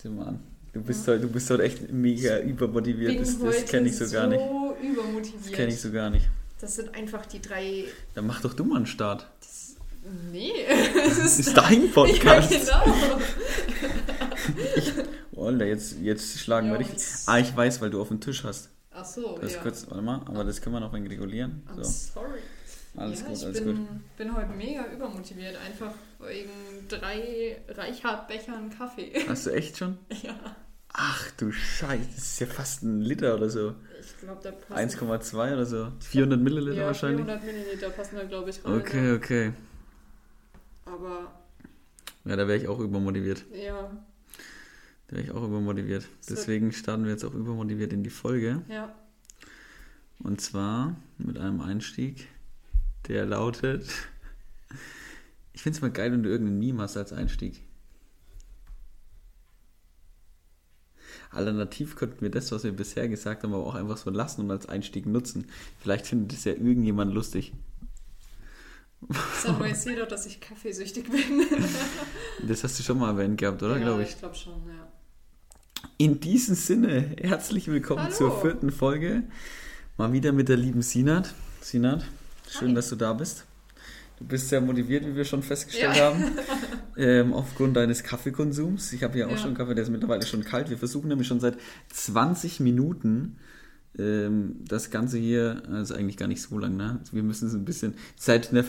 Sieh mal an. Du bist, ja. heute, du bist heute echt mega übermotiviert. Das, das kenne ich so, so gar nicht. übermotiviert. Das kenne ich so gar nicht. Das sind einfach die drei. Dann mach doch du mal einen Start. Das, nee. Das ist, ist dein Podcast. Ja, genau. ich, oh, jetzt, jetzt schlagen ja, wir richtig. Ah, ich weiß, weil du auf dem Tisch hast. Ach so, das ja. Kurz, warte mal, aber das können wir noch regulieren. I'm so. sorry. Alles ja, gut, ich alles bin, gut. bin heute mega übermotiviert, einfach wegen drei Reichhardt-Bechern Kaffee. Hast du echt schon? Ja. Ach du Scheiße, das ist ja fast ein Liter oder so. Ich glaube, da passen... 1,2 oder so. 400 Milliliter ja, wahrscheinlich? 400 Milliliter passen da, glaube ich, rein. Okay, ja. okay. Aber... Ja, da wäre ich auch übermotiviert. Ja. Da wäre ich auch übermotiviert. Deswegen starten wir jetzt auch übermotiviert in die Folge. Ja. Und zwar mit einem Einstieg, der lautet... Ich finde es mal geil, wenn du irgendeinen Meme hast als Einstieg. Alternativ könnten wir das, was wir bisher gesagt haben, aber auch einfach so lassen und als Einstieg nutzen. Vielleicht findet es ja irgendjemand lustig. Sag jetzt jeder, dass ich kaffeesüchtig bin. das hast du schon mal erwähnt gehabt, oder? Ja, glaube ich. ich glaube schon, ja. In diesem Sinne, herzlich willkommen Hallo. zur vierten Folge. Mal wieder mit der lieben Sinat. Sinat, schön, Hi. dass du da bist. Du bist sehr motiviert, wie wir schon festgestellt Ja. haben, ähm, aufgrund deines Kaffeekonsums. Ich habe ja auch Ja. schon Kaffee, der ist mittlerweile schon kalt. Wir versuchen nämlich schon seit 20 Minuten ähm, das Ganze hier, also eigentlich gar nicht so lang, ne? Wir müssen es ein bisschen, seit einer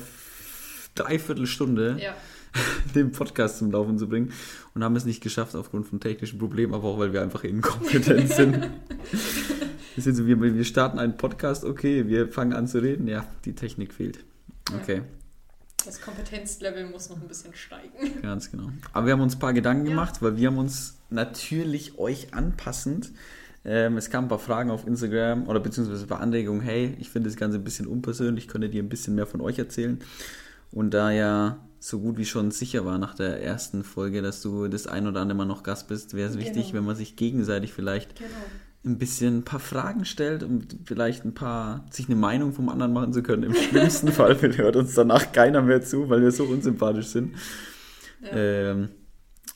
Dreiviertelstunde Ja. den Podcast zum Laufen zu bringen und haben es nicht geschafft aufgrund von technischen Problemen, aber auch weil wir einfach inkompetent sind. Wir, sind so, wir, wir starten einen Podcast, okay, wir fangen an zu reden, ja, die Technik fehlt. Okay, Das Kompetenzlevel muss noch ein bisschen steigen. ganz genau. Aber wir haben uns ein paar Gedanken Ja. gemacht, weil wir haben uns natürlich euch anpassend, ähm, es kamen ein paar Fragen auf Instagram oder beziehungsweise ein paar Anregungen, hey, ich finde das Ganze ein bisschen unpersönlich, könntet ihr ein bisschen mehr von euch erzählen? Und da ja so gut wie schon sicher war nach der ersten Folge, dass du das ein oder andere Mal noch Gast bist, wäre es wichtig, Genau. wenn man sich gegenseitig vielleicht Genau. Ein bisschen ein paar Fragen stellt, um vielleicht ein paar, sich eine Meinung vom anderen machen zu können. Im schlimmsten Fall hört uns danach keiner mehr zu, weil wir so unsympathisch sind. Ja. Ähm,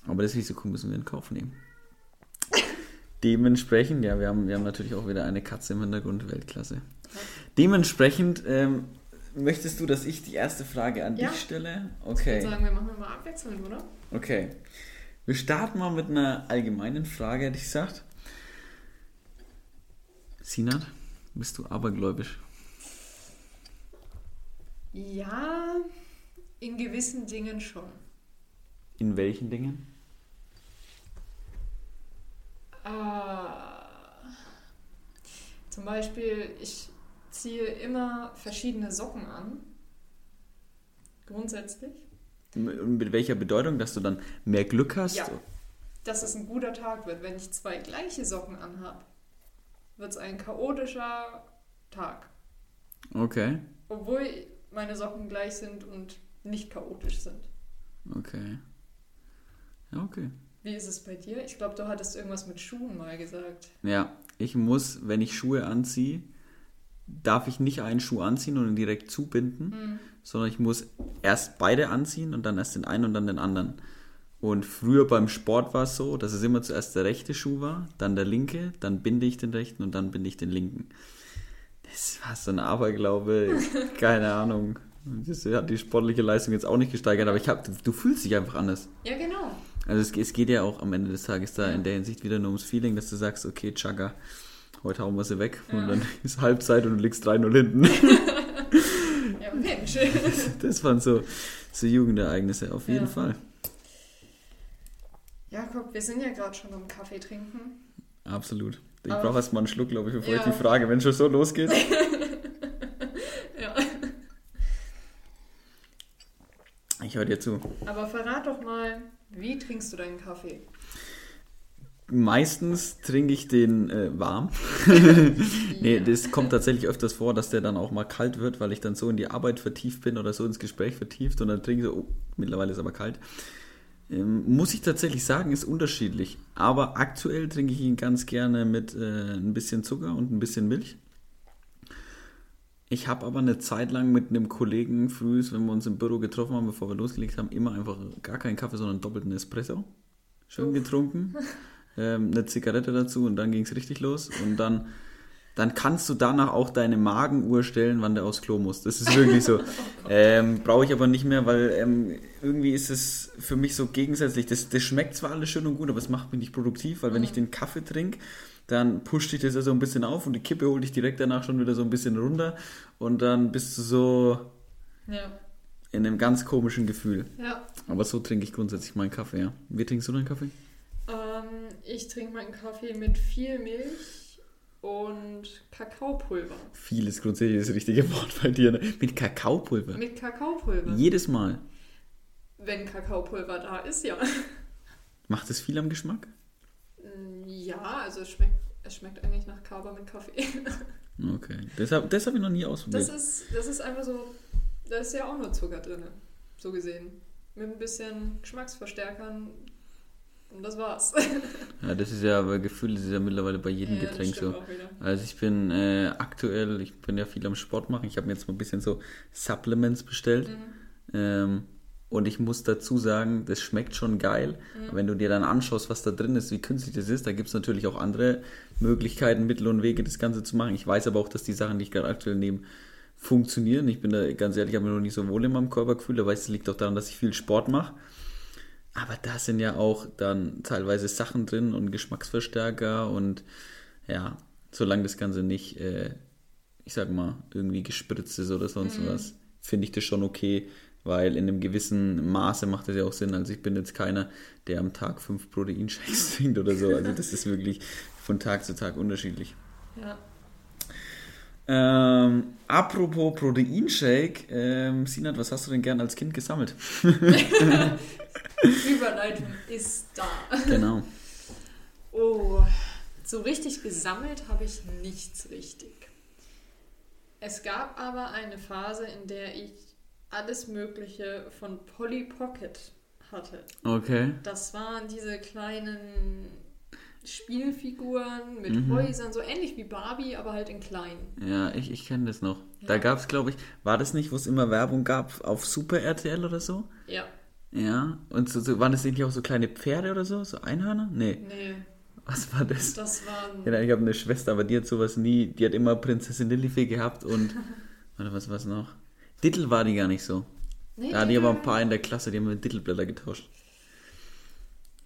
aber das Risiko müssen wir in Kauf nehmen. Dementsprechend, ja, wir haben, wir haben natürlich auch wieder eine Katze im Hintergrund, Weltklasse. Dementsprechend, ähm, möchtest du, dass ich die erste Frage an Ja. dich stelle? Ich Okay. würde sagen, wir machen mal abwechselnd, oder? Okay. Wir starten mal mit einer allgemeinen Frage, hätte ich gesagt. Sinat, bist du abergläubisch? Ja, in gewissen Dingen schon. In welchen Dingen? Ah, zum Beispiel, ich ziehe immer verschiedene Socken an. Grundsätzlich. Mit welcher Bedeutung, dass du dann mehr Glück hast? Ja. Dass es ein guter Tag wird. Wenn ich zwei gleiche Socken anhab, wird es ein chaotischer Tag. Okay, Obwohl meine Socken gleich sind und nicht chaotisch sind. okay. Ja, okay. Wie ist es bei dir? Ich glaube, du hattest irgendwas mit Schuhen mal gesagt. Ja, ich muss, wenn ich Schuhe anziehe, darf ich nicht einen Schuh anziehen und ihn direkt zubinden, Hm. sondern ich muss erst beide anziehen und dann erst den einen und dann den anderen. Und früher beim Sport war es so, dass es immer zuerst der rechte Schuh war, dann der linke, dann binde ich den rechten und dann binde ich den linken. Das war so ein Aberglaube, keine Ahnung. Das hat die sportliche Leistung jetzt auch nicht gesteigert, aber ich hab, du fühlst dich einfach anders. Ja, genau. Also es, es geht ja auch am Ende des Tages da in der Hinsicht wieder nur ums Feeling, dass du sagst, okay, Chaka, heute hauen wir sie weg und Ja. dann ist Halbzeit und du liegst 3-0 hinten. Ja, Mensch. Das waren so, so Jugendereignisse, auf jeden Ja. Fall. Jakob, wir sind ja gerade schon am Kaffee trinken. Absolut. Ich Aber- brauche erst mal einen Schluck, glaube ich, bevor Ja. ich die Frage, wenn schon so losgeht. Ja. Ich höre dir zu. Aber verrat doch mal, wie trinkst du deinen Kaffee? Meistens trinke ich den äh, warm. nee, das kommt tatsächlich öfters vor, dass der dann auch mal kalt wird, weil ich dann so in die Arbeit vertieft bin oder so ins Gespräch vertieft und dann trinke ich so, oh, mittlerweile ist aber kalt. Ähm, muss ich tatsächlich sagen, ist unterschiedlich. Aber aktuell trinke ich ihn ganz gerne mit äh, ein bisschen Zucker und ein bisschen Milch. Ich habe aber eine Zeit lang mit einem Kollegen früh, wenn wir uns im Büro getroffen haben, bevor wir losgelegt haben, immer einfach gar keinen Kaffee, sondern doppelten Espresso. schön getrunken, ähm, eine Zigarette dazu und dann ging es richtig los. Und dann, dann kannst du danach auch deine Magenuhr stellen, wann der aufs Klo muss. Das ist wirklich so. ähm, Brauche ich aber nicht mehr, weil ähm, irgendwie ist es für mich so gegensätzlich. Das, das schmeckt zwar alles schön und gut, aber es macht mich nicht produktiv, weil wenn ich den Kaffee trinke, dann pusht dich das ja so ein bisschen auf und die Kippe holt dich direkt danach schon wieder so ein bisschen runter und dann bist du so Ja. in einem ganz komischen Gefühl. Ja. Aber so trinke ich grundsätzlich meinen Kaffee, ja. Wie trinkst du deinen Kaffee? Ähm, ich trinke meinen Kaffee mit viel Milch und Kakaopulver. Viel ist grundsätzlich das richtige Wort bei dir. Ne? Mit Kakaopulver. Mit Kakaopulver. Jedes Mal. Wenn Kakaopulver da ist, ja. Macht es viel am Geschmack? Ja, also es schmeckt, es schmeckt eigentlich nach Kaba mit Kaffee. Okay. Das habe das hab ich noch nie ausprobiert. Das ist, das ist einfach so, da ist ja auch nur Zucker drin, so gesehen. Mit ein bisschen Geschmacksverstärkern und das war's. Ja, das ist ja aber Gefühl, das ist ja mittlerweile bei jedem Ja, Getränk so. Also ich bin äh, aktuell, ich bin ja viel am Sport machen. Ich habe mir jetzt mal ein bisschen so Supplements bestellt. Mhm. Ähm, und ich muss dazu sagen, das schmeckt schon geil. Mhm. Wenn du dir dann anschaust, was da drin ist, wie künstlich das ist, da gibt es natürlich auch andere Möglichkeiten, Mittel und Wege, das Ganze zu machen. Ich weiß aber auch, dass die Sachen, die ich gerade aktuell nehme, funktionieren. Ich bin da ganz ehrlich, ich habe mich noch nicht so wohl in meinem Körpergefühl. Aber es liegt auch daran, dass ich viel Sport mache. Aber da sind ja auch dann teilweise Sachen drin und Geschmacksverstärker und ja, solange das Ganze nicht, äh, ich sag mal, irgendwie gespritzt ist oder sonst Mhm. was, finde ich das schon okay, weil in einem gewissen Maße macht das ja auch Sinn. Also ich bin jetzt keiner, der am Tag fünf Proteinshakes trinkt oder so. Also das ist wirklich von Tag zu Tag unterschiedlich. Ja. Ähm, apropos Proteinshake, ähm, Sinat, was hast du denn gern als Kind gesammelt? Überleitung ist da. genau. Oh, so richtig gesammelt habe ich nichts richtig. Es gab aber eine Phase, in der ich alles Mögliche von Polly Pocket hatte. Okay. Das waren diese kleinen Spielfiguren mit Mhm. Häusern, so ähnlich wie Barbie, aber halt in klein. Ja, ich, ich kenne das noch. Da Ja. gab es, glaube ich, war das nicht, wo es immer Werbung gab auf Super RTL oder so? Ja, Ja. Und so, so, waren das nicht auch so kleine Pferde oder so? So Einhörner? Nee. nee, Was war das? das waren. Ja, ich habe eine Schwester, aber die hat sowas nie. Die hat immer Prinzessin Lillifee gehabt und. Warte, was war's noch? Dittel war die gar nicht so. Nee, Da hatte ich aber ein paar in der Klasse, die haben mit Dittelblätter getauscht.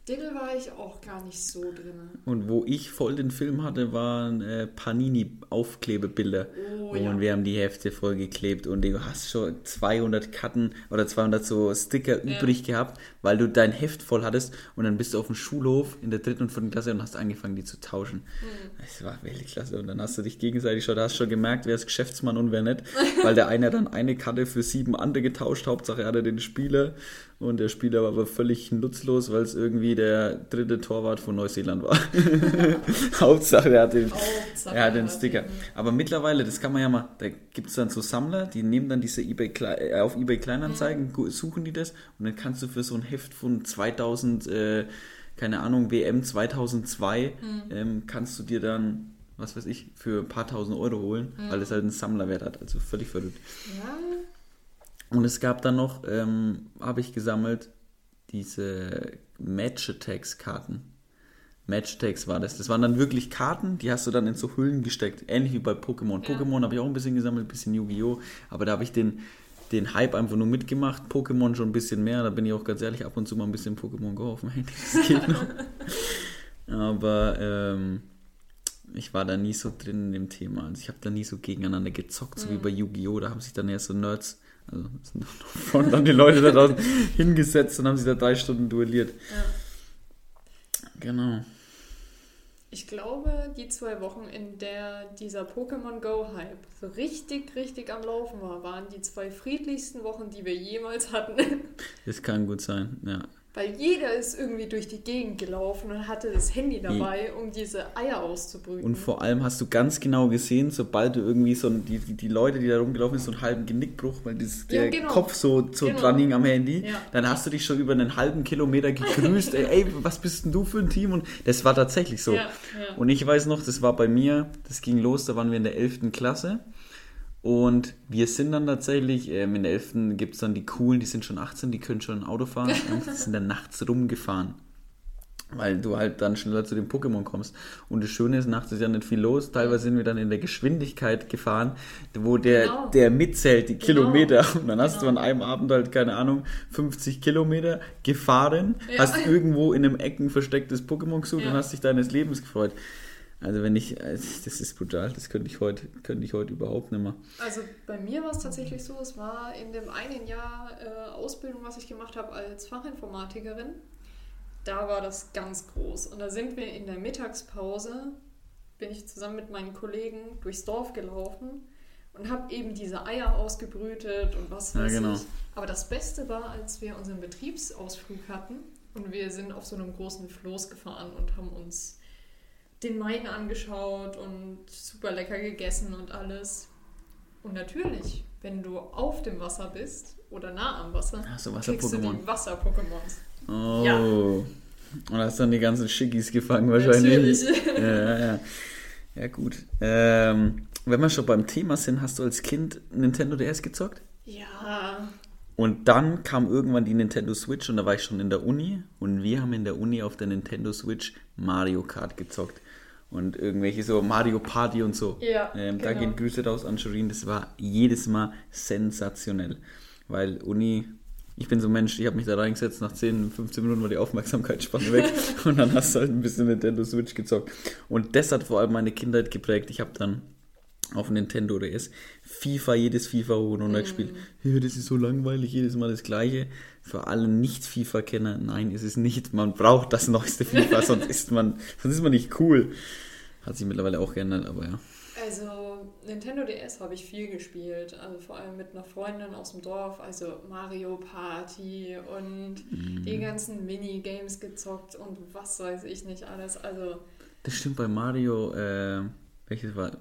Diddle war ich auch gar nicht so drin. Und wo ich voll den Film hatte, waren äh, Panini-Aufklebebilder. Oh, und ja. wir haben die Hefte vollgeklebt und du hast schon 200 Karten oder 200 so Sticker Ja. übrig gehabt, weil du dein Heft voll hattest und dann bist du auf dem Schulhof in der dritten und vierten Klasse und hast angefangen, die zu tauschen. Mhm. Das war Weltklasse und dann hast du dich gegenseitig schon, da hast du schon gemerkt, wer ist Geschäftsmann und wer nicht, weil der eine dann eine Karte für sieben andere getauscht, Hauptsache er hatte den Spieler und der Spieler war aber völlig nutzlos, weil es irgendwie der dritte Torwart von Neuseeland war. Hauptsache er hat den, Hauptsache, er hat den er Sticker. Aber mittlerweile, das kann man ja mal, da gibt es dann so Sammler, die nehmen dann diese eBay, äh, auf eBay Kleinanzeigen, gu- suchen die das und dann kannst du für so ein Heft von 2000, äh, keine Ahnung, WM 2002, ähm, kannst du dir dann, was weiß ich, für ein paar tausend Euro holen, weil es halt einen Sammlerwert hat. Also völlig verrückt. Ja, Und es gab dann noch, ähm, habe ich gesammelt, diese Match-Attacks-Karten. Match-Attacks war das. Das waren dann wirklich Karten, die hast du dann in so Hüllen gesteckt. Ähnlich wie bei Pokémon. Ja. Pokémon habe ich auch ein bisschen gesammelt, ein bisschen Yu-Gi-Oh! Aber da habe ich den, den Hype einfach nur mitgemacht. Pokémon schon ein bisschen mehr. Da bin ich auch ganz ehrlich ab und zu mal ein bisschen Pokémon Go auf dem Handy. Das geht noch. Aber ähm, ich war da nie so drin in dem Thema. Also ich habe da nie so gegeneinander gezockt, so wie bei Yu-Gi-Oh! Da haben sich dann erst so Nerds, also von dann die Leute da draußen hingesetzt und haben sich da drei Stunden duelliert. ja. Genau. Ich glaube, die zwei Wochen, in der dieser Pokémon Go-Hype so richtig, richtig am Laufen war, waren die zwei friedlichsten Wochen, die wir jemals hatten. Das kann gut sein, ja. Weil jeder ist irgendwie durch die Gegend gelaufen und hatte das Handy dabei, um diese Eier auszubrüten. Und vor allem hast du ganz genau gesehen, sobald du irgendwie so die, die, Leute, die da rumgelaufen sind, so einen halben Genickbruch, weil dieses, Ja, der genau. Kopf so, so Genau. dran hing am Handy, Ja. dann hast du dich schon über einen halben Kilometer gegrüßt, ey, ey, was bist denn du für ein Team? Und das war tatsächlich so. Ja. Und ich weiß noch, das war bei mir, das ging los, da waren wir in der 11. Klasse. Und wir sind dann tatsächlich, ähm, in der 11. gibt es dann die coolen, die sind schon 18, die können schon ein Auto fahren und sind dann nachts rumgefahren. weil du halt dann schneller zu den Pokémon kommst. Und das Schöne ist, nachts ist ja nicht viel los. Teilweise sind wir dann in der Geschwindigkeit gefahren, wo der, Genau. der mitzählt, die Genau. Kilometer. Und dann hast du Genau. an einem Abend halt, keine Ahnung, 50 Kilometer gefahren, Ja. hast irgendwo in einem Ecken verstecktes Pokémon gesucht Ja. und hast dich deines Lebens gefreut. Also wenn ich, also das ist brutal, das könnte ich heute, könnte ich heute überhaupt nicht mehr. Also bei mir war es tatsächlich so, es war in dem einen Jahr äh, Ausbildung, was ich gemacht habe als Fachinformatikerin. Da war das ganz groß. Und da sind wir in der Mittagspause, bin ich zusammen mit meinen Kollegen durchs Dorf gelaufen und habe eben diese Eier ausgebrütet und was Ja, weiß genau. ich. Aber das Beste war, als wir unseren Betriebsausflug hatten und wir sind auf so einem großen Floß gefahren und haben uns den Main angeschaut und super lecker gegessen und alles. Und natürlich, wenn du auf dem Wasser bist oder nah am Wasser, Ach so, kriegst du die Wasser-Pokémons. Oh. Ja. Und hast dann die ganzen Schickis gefangen wahrscheinlich. Natürlich. Ja, ja, ja. Ja, gut. Ähm, wenn wir schon beim Thema sind, hast du als Kind Nintendo DS gezockt? Ja, Und dann kam irgendwann die Nintendo Switch und da war ich schon in der Uni und wir haben in der Uni auf der Nintendo Switch Mario Kart gezockt. Und irgendwelche so Mario Party und so. Ja, ähm, Da genau. gehen Grüße raus an Shirin. Das war jedes Mal sensationell. Weil Uni, ich bin so ein Mensch, ich habe mich da reingesetzt, nach 10, 15 Minuten war die Aufmerksamkeitsspanne weg und dann hast du halt ein bisschen Nintendo Switch gezockt. Und das hat vor allem meine Kindheit geprägt. Ich habe dann auf Nintendo DS FIFA, jedes FIFA hoch und runter gespielt. Ja, das ist so langweilig, jedes Mal das gleiche. Für alle Nicht-FIFA-Kenner, nein, ist es nicht. Man braucht das neueste FIFA, sonst ist man, sonst ist man nicht cool. Hat sich mittlerweile auch geändert, aber ja. also Nintendo DS habe ich viel gespielt. Also vor allem mit einer Freundin aus dem Dorf. Also Mario Party und Mhm. die ganzen Minigames gezockt und was weiß ich nicht alles. Also Das stimmt bei Mario, äh, welches war,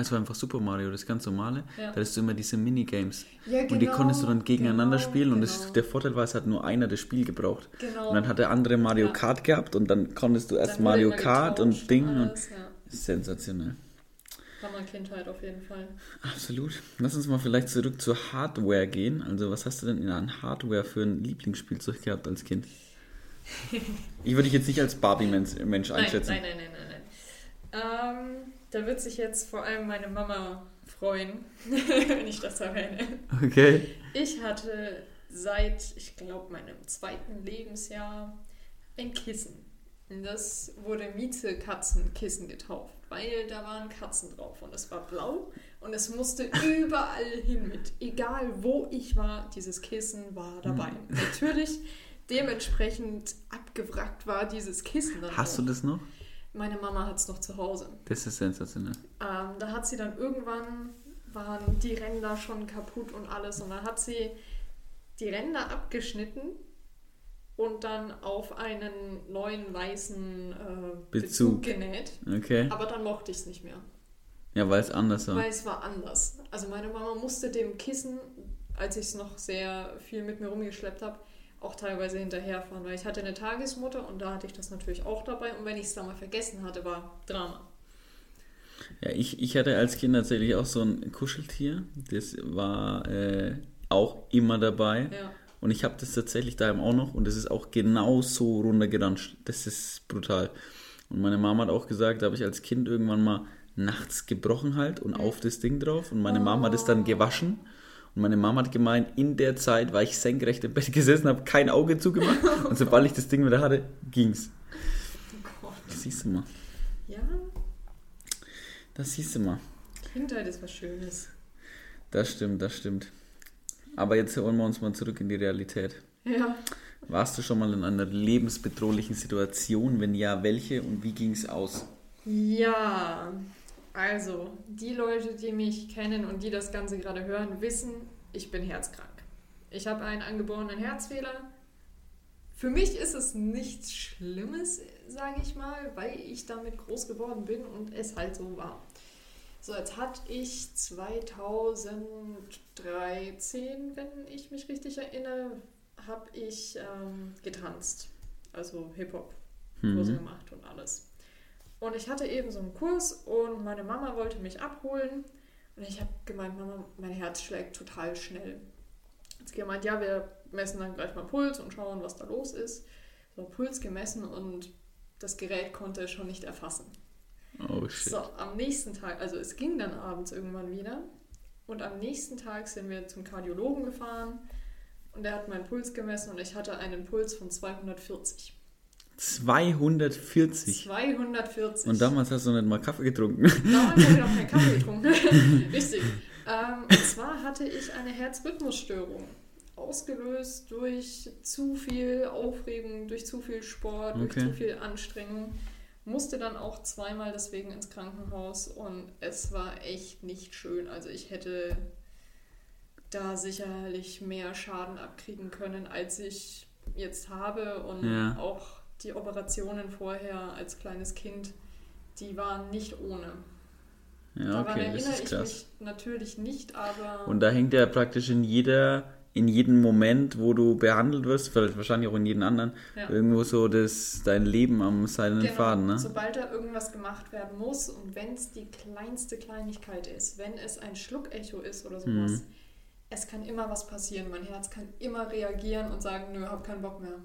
es war einfach Super Mario, das ganz normale. Ja. Da hast du immer diese Minigames. Ja, und die genau, konntest du dann gegeneinander genau, spielen und genau. das, der Vorteil war, es hat nur einer das Spiel gebraucht. genau. Und dann hat der andere Mario Ja. Kart gehabt und dann konntest du erst Dann Mario Kart und Ding und alles, ja. sensationell. Hammer Kindheit auf jeden Fall. Absolut. Lass uns mal vielleicht zurück zur Hardware gehen. Also was hast du denn in an Hardware für ein Lieblingsspielzeug gehabt als Kind? Ich würde dich jetzt nicht als Barbie-Mensch Nein, einschätzen. nein, nein, nein, nein, nein. Ähm, da wird sich jetzt vor allem meine Mama freuen, wenn ich das erwähne. Okay. Ich hatte seit, ich glaube, meinem zweiten Lebensjahr ein Kissen. Das wurde Mieze-Katzenkissen getauft, weil da waren Katzen drauf und es war blau und es musste überall hin mit. Egal wo ich war, dieses Kissen war dabei. Natürlich, dementsprechend abgewrackt war dieses Kissen dann Hast du auch. das noch? Meine Mama hat es noch zu Hause. Das ist sensationell. Ähm, da hat sie dann irgendwann, waren die Ränder schon kaputt und alles. Und dann hat sie die Ränder abgeschnitten und dann auf einen neuen weißen äh, Bezug. Bezug. genäht. Okay. Aber dann mochte ich es nicht mehr, Ja, weil es anders war. weil es war anders. Also meine Mama musste dem Kissen, als ich es noch sehr viel mit mir rumgeschleppt habe, auch teilweise hinterherfahren, weil ich hatte eine Tagesmutter und da hatte ich das natürlich auch dabei. Und wenn ich es da mal vergessen hatte, war Drama. Ja, ich, ich hatte als Kind tatsächlich auch so ein Kuscheltier. Das war äh, auch immer dabei. Ja. Und ich habe das tatsächlich daheim auch noch und es ist auch genau so runtergeranscht. Das ist brutal. Und meine Mama hat auch gesagt, da habe ich als Kind irgendwann mal nachts gebrochen halt und auf das Ding drauf. Und meine Mama hat es dann gewaschen. Und meine Mama hat gemeint, in der Zeit war ich senkrecht im Bett gesessen, habe kein Auge zugemacht. Und sobald ich das Ding wieder hatte, ging's. Oh Gott. Das siehst du mal. Ja, Das siehst du mal. Kindheit ist was Schönes. Das stimmt, das stimmt. Aber jetzt holen wir uns mal zurück in die Realität. Ja. Warst du schon mal in einer lebensbedrohlichen Situation? Wenn ja, welche und wie ging es aus? Ja, also die Leute, die mich kennen und die das Ganze gerade hören, wissen, ich bin herzkrank. Ich habe einen angeborenen Herzfehler. Für mich ist es nichts Schlimmes, sage ich mal, weil ich damit groß geworden bin und es halt so war. So, jetzt hatte ich 2013, wenn ich mich richtig erinnere, habe ich ähm, getanzt. Also Hip-Hop-Kurse Mhm. gemacht und alles. Und ich hatte eben so einen Kurs und meine Mama wollte mich abholen. Und ich habe gemeint, Mama, mein Herz schlägt total schnell. Sie gemeint, ja, wir messen dann gleich mal Puls und schauen, was da los ist. So Puls gemessen und das Gerät konnte es schon nicht erfassen. Oh shit. So, am nächsten Tag, also es ging dann abends irgendwann wieder. Und am nächsten Tag sind wir zum Kardiologen gefahren und der hat meinen Puls gemessen und ich hatte einen Puls von 240. 240. 240. Und damals hast du nicht mal Kaffee getrunken. Damals habe ich noch keinen Kaffee getrunken. Richtig. Ähm, und zwar hatte ich eine Herzrhythmusstörung. Ausgelöst durch zu viel Aufregung, durch zu viel Sport, durch Okay. zu viel Anstrengung. Musste dann auch zweimal deswegen ins Krankenhaus und es war echt nicht schön. Also ich hätte da sicherlich mehr Schaden abkriegen können, als ich jetzt habe. Und Ja. auch die Operationen vorher als kleines Kind, die waren nicht ohne. Ja, Daran okay, das erinnere ist ich krass. mich natürlich nicht, aber Und da hängt ja praktisch in jeder, in jedem Moment, wo du behandelt wirst, vielleicht wahrscheinlich auch in jedem anderen, Ja. irgendwo so das, dein Leben am seidenen Genau, Faden, ne? sobald da irgendwas gemacht werden muss und wenn es die kleinste Kleinigkeit ist, wenn es ein Schluckecho ist oder sowas, Mhm. es kann immer was passieren. Mein Herz kann immer reagieren und sagen, nö, hab keinen Bock mehr.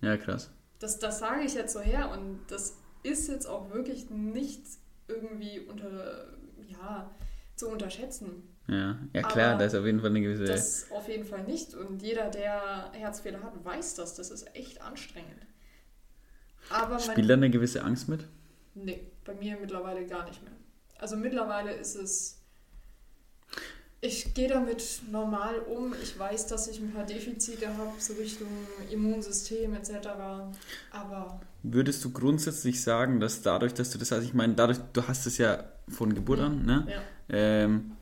Ja, krass. Das, das sage ich jetzt so her und das ist jetzt auch wirklich nicht irgendwie unter, ja, zu unterschätzen. Ja, ja klar, Aber da ist auf jeden Fall eine gewisse. Das auf jeden Fall nicht. Und jeder, der Herzfehler hat, weiß das. Das ist echt anstrengend. Aber Spielt da eine gewisse Angst mit? nee, bei mir mittlerweile gar nicht mehr. Also mittlerweile ist es. Ich gehe damit normal um. Ich weiß, dass ich ein paar Defizite habe, so Richtung Immunsystem etc. Aber Würdest du grundsätzlich sagen, dass dadurch, dass du das, also ich meine, dadurch, du hast es ja von Geburt an, ne? ja, Ähm,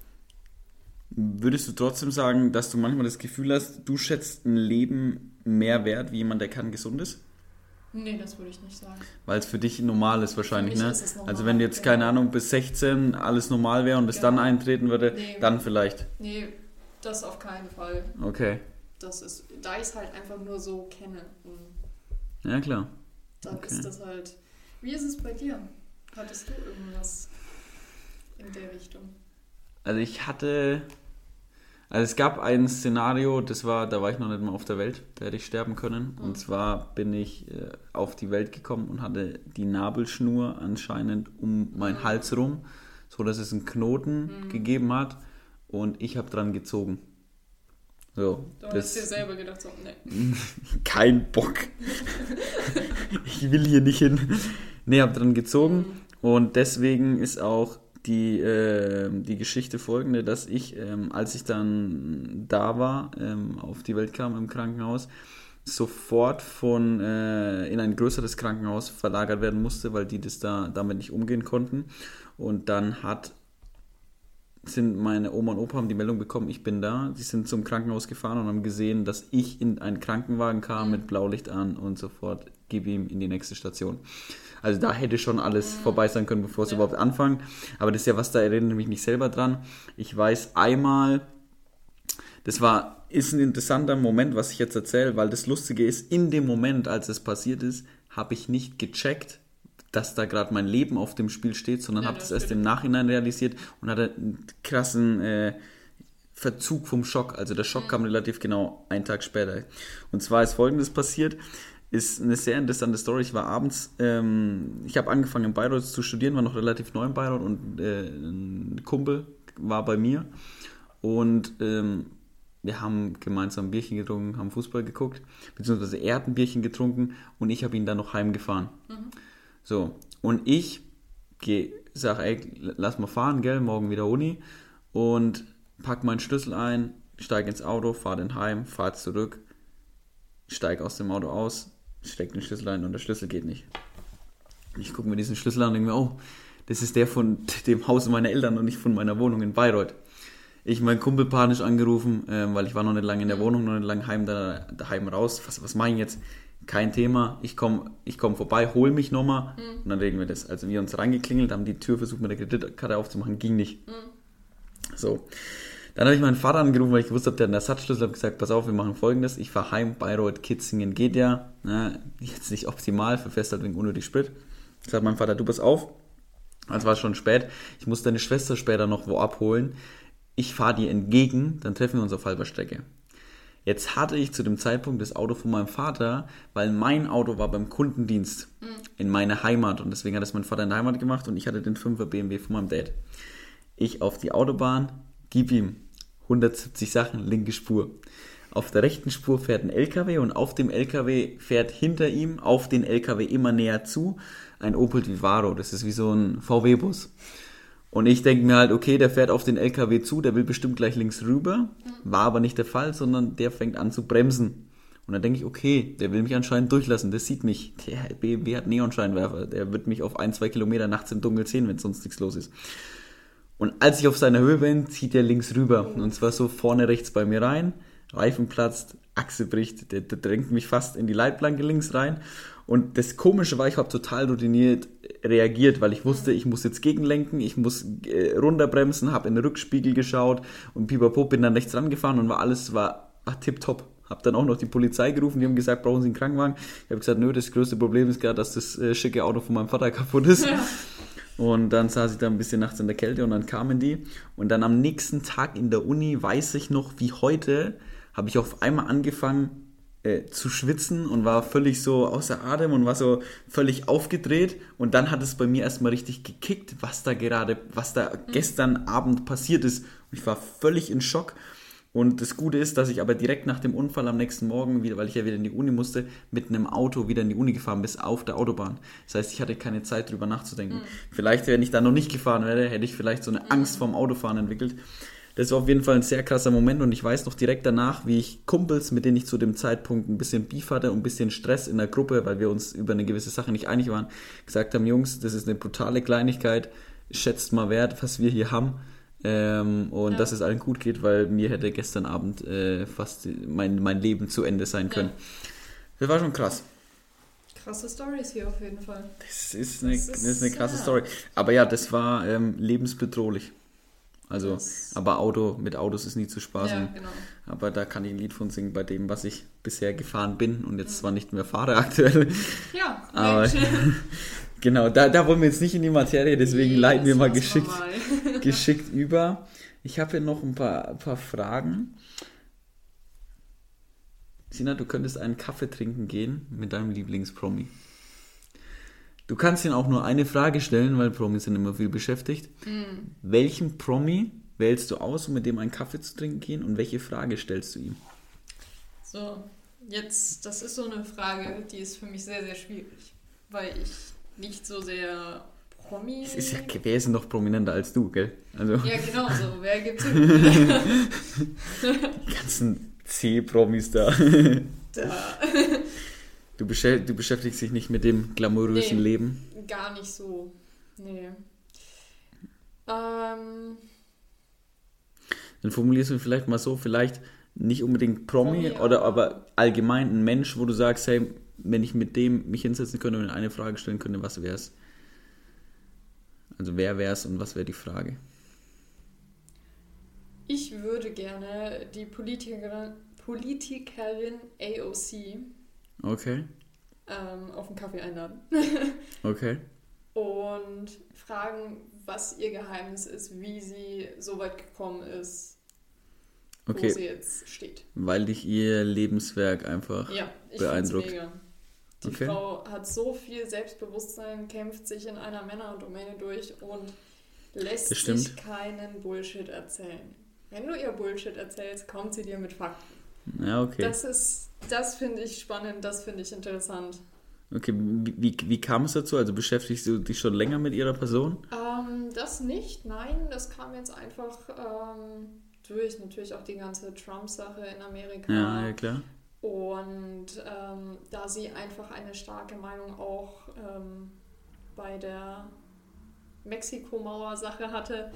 würdest du trotzdem sagen, dass du manchmal das Gefühl hast, du schätzt ein Leben mehr wert wie jemand, der kern gesund ist? Nee, das würde ich nicht sagen. Weil es für dich normal ist wahrscheinlich, ne? ist also wenn jetzt, keine Ahnung, bis 16 alles normal wäre und es Genau. dann eintreten würde, Nee. dann vielleicht. Nee, das auf keinen Fall. Okay. Das ist, da ich es halt einfach nur so kenne. Und Ja, klar. dann Okay. ist das halt. Wie ist es bei dir? Hattest du irgendwas in der Richtung? Also ich hatte, also es gab ein Szenario, das war, da war ich noch nicht mal auf der Welt, da hätte ich sterben können. Mhm. Und zwar bin ich äh, auf die Welt gekommen und hatte die Nabelschnur anscheinend um meinen Mhm. Hals rum, so dass es einen Knoten gegeben hat und ich habe dran gezogen. So, Du hast dir selber gedacht, so, nee. kein Bock. ich will hier nicht hin. Nee, hab dran gezogen und deswegen ist auch die, äh, die Geschichte folgende, dass ich, ähm, als ich dann da war, ähm, auf die Welt kam im Krankenhaus, sofort von äh, in ein größeres Krankenhaus verlagert werden musste, weil die das da damit nicht umgehen konnten. Und dann hat sind meine Oma und Opa haben die Meldung bekommen, ich bin da. Sie sind zum Krankenhaus gefahren und haben gesehen, dass ich in einen Krankenwagen kam mit Blaulicht an und sofort gib ihm in die nächste Station. Also da hätte schon alles vorbei sein können, bevor es Ja. überhaupt anfangen. Aber das ist ja was, da erinnere ich mich nicht selber dran. Ich weiß einmal, das war, ist ein interessanter Moment, was ich jetzt erzähle, weil das Lustige ist, in dem Moment, als es passiert ist, habe ich nicht gecheckt, dass da gerade mein Leben auf dem Spiel steht, sondern Ja, habe das erst im Nachhinein realisiert und hatte einen krassen äh, Verzug vom Schock. Also der Schock kam relativ genau einen Tag später. Und zwar ist folgendes passiert. Ist eine sehr interessante Story. Ich war abends, ähm, ich habe angefangen in Bayreuth zu studieren, war noch relativ neu in Bayreuth und äh, ein Kumpel war bei mir. Und ähm, wir haben gemeinsam ein Bierchen getrunken, haben Fußball geguckt, beziehungsweise er hat ein Bierchen getrunken und ich habe ihn dann noch heimgefahren. So, und ich geh, sag, ey, lass mal fahren, gell, morgen wieder Uni und pack meinen Schlüssel ein, steig ins Auto, fahr den heim, fahr zurück, steig aus dem Auto aus, steck den Schlüssel ein und der Schlüssel geht nicht. Ich gucke mir diesen Schlüssel an und denke mir, oh, das ist der von dem Haus meiner Eltern und nicht von meiner Wohnung in Bayreuth. Ich meinen Kumpel panisch angerufen, ähm, weil ich war noch nicht lange in der Wohnung, noch nicht lange heim, da, daheim raus. Was, was mache ich jetzt? Kein Thema. Ich komme ich komm vorbei, hol mich nochmal und dann reden wir das. Also wir uns reingeklingelt, haben die Tür versucht mit der Kreditkarte aufzumachen, ging nicht. So. Dann habe ich meinen Vater angerufen, weil ich gewusst habe, der hat einen Ersatzschlüssel, habe gesagt, pass auf, wir machen folgendes. Ich fahre heim, Bayreuth, Kitzingen geht ja. Ne, jetzt nicht optimal, verfährst halt wegen unnötig Sprit. Sagt mein Vater, du pass auf. Es war schon spät. Ich muss deine Schwester später noch wo abholen. Ich fahre dir entgegen, dann treffen wir uns auf halber Strecke. Jetzt hatte ich zu dem Zeitpunkt das Auto von meinem Vater, weil mein Auto war beim Kundendienst Mhm. in meiner Heimat und deswegen hat es mein Vater in der Heimat gemacht und ich hatte den 5er BMW von meinem Dad. Ich auf die Autobahn, gib ihm 170 Sachen, linke Spur. Auf der rechten Spur fährt ein LKW und auf dem LKW fährt hinter ihm auf den LKW immer näher zu ein Opel Vivaro. Das ist wie so ein VW-Bus. Und ich denke mir halt, okay, der fährt auf den LKW zu, der will bestimmt gleich links rüber. War aber nicht der Fall, sondern der fängt an zu bremsen. Und dann denke ich, okay, der will mich anscheinend durchlassen, der sieht mich. Der BMW hat Neonscheinwerfer, der wird mich auf ein, zwei Kilometer nachts im Dunkeln sehen, wenn sonst nichts los ist. Und als ich auf seiner Höhe bin, zieht er links rüber. Und zwar so vorne rechts bei mir rein. Reifen platzt, Achse bricht, der, der drängt mich fast in die Leitplanke links rein. Und das Komische war, ich habe total routiniert reagiert, weil ich wusste, ich muss jetzt gegenlenken, ich muss äh, runterbremsen, habe in den Rückspiegel geschaut und pipapo bin dann rechts rangefahren und war alles war, war tipptopp. Hab dann auch noch die Polizei gerufen, die haben gesagt, brauchen Sie einen Krankenwagen? Ich habe gesagt, nö, das größte Problem ist gerade, dass das äh, schicke Auto von meinem Vater kaputt ist. Ja. Und dann saß ich da ein bisschen nachts in der Kälte und dann kamen die. Und dann am nächsten Tag in der Uni, weiß ich noch, wie heute, habe ich auf einmal angefangen äh, zu schwitzen und war völlig so außer Atem und war so völlig aufgedreht. Und dann hat es bei mir erstmal richtig gekickt, was da gerade, was da gestern Abend passiert ist. Und ich war völlig in Schock. Und das Gute ist, dass ich aber direkt nach dem Unfall am nächsten Morgen, wieder, weil ich ja wieder in die Uni musste, mit einem Auto wieder in die Uni gefahren bin, auf der Autobahn. Das heißt, ich hatte keine Zeit drüber nachzudenken. Vielleicht, wenn ich da noch nicht gefahren wäre, hätte ich vielleicht so eine Angst vorm Autofahren entwickelt. Das war auf jeden Fall ein sehr krasser Moment und ich weiß noch direkt danach, wie ich Kumpels, mit denen ich zu dem Zeitpunkt ein bisschen Beef hatte und ein bisschen Stress in der Gruppe, weil wir uns über eine gewisse Sache nicht einig waren, gesagt haben, Jungs, das ist eine brutale Kleinigkeit, schätzt mal wert, was wir hier haben ähm, und Ja. dass es allen gut geht, weil mir hätte gestern Abend äh, fast mein, mein Leben zu Ende sein können. Das war schon krass. Krasse Stories hier auf jeden Fall. Das ist eine, Das das ist, ist eine krasse ja. Story. Aber ja, das war ähm, lebensbedrohlich. Also, Das- aber Auto, mit Autos ist nie zu spaßen. Ja, genau. Aber da kann ich ein Lied von singen bei dem, was ich bisher gefahren bin und jetzt zwar nicht mehr fahre aktuell. Ja, Aber genau, da, da wollen wir jetzt nicht in die Materie, deswegen Nee, leiten wir mal geschickt, mal. geschickt über. Ich habe hier noch ein paar, ein paar Fragen. Sina, du könntest einen Kaffee trinken gehen mit deinem Lieblingspromi. Du kannst ihn auch nur eine Frage stellen, weil Promis sind immer viel beschäftigt. Hm. Welchen Promi wählst du aus, um mit dem einen Kaffee zu trinken gehen und welche Frage stellst du ihm? So, jetzt, das ist so eine Frage, die ist für mich sehr, sehr schwierig, weil ich nicht so sehr Promi. Es ist ja, wer ist denn noch prominenter als du, gell? Also Ja, genau so. Wer gibt's die ganzen C-Promis da. da? Du, beschä du beschäftigst dich nicht mit dem glamourösen Nee. Leben. Gar nicht so. Nee. Ähm, Dann formulierst du vielleicht mal so, vielleicht nicht unbedingt Promi, Promi, oder aber- aber allgemein ein Mensch, wo du sagst, hey, wenn ich mit dem mich hinsetzen könnte und eine Frage stellen könnte, was wär's? Also wer wär's und was wäre die Frage? ich würde gerne die Politikerin, Politikerin AOC Okay, ähm, auf einen Kaffee einladen okay. und fragen, was ihr Geheimnis ist, wie sie so weit gekommen ist, wo Okay, sie jetzt steht. weil dich ihr Lebenswerk einfach Ja, ich beeindruckt. mega. Die Okay. Frau hat so viel Selbstbewusstsein, kämpft sich in einer Männerdomäne durch und lässt sich keinen Bullshit erzählen. Wenn du ihr Bullshit erzählst, kommt sie dir mit Fakten. Ja, okay. Das ist, das finde ich spannend, das finde ich interessant. Okay, wie, wie, wie kam es dazu? Also beschäftigst du dich schon länger mit ihrer Person? Ähm, das nicht, nein, das kam jetzt einfach ähm, durch natürlich auch die ganze Trump-Sache in Amerika. Ja, ja klar. Und ähm, da sie einfach eine starke Meinung auch ähm, bei der Mexiko-Mauer-Sache hatte,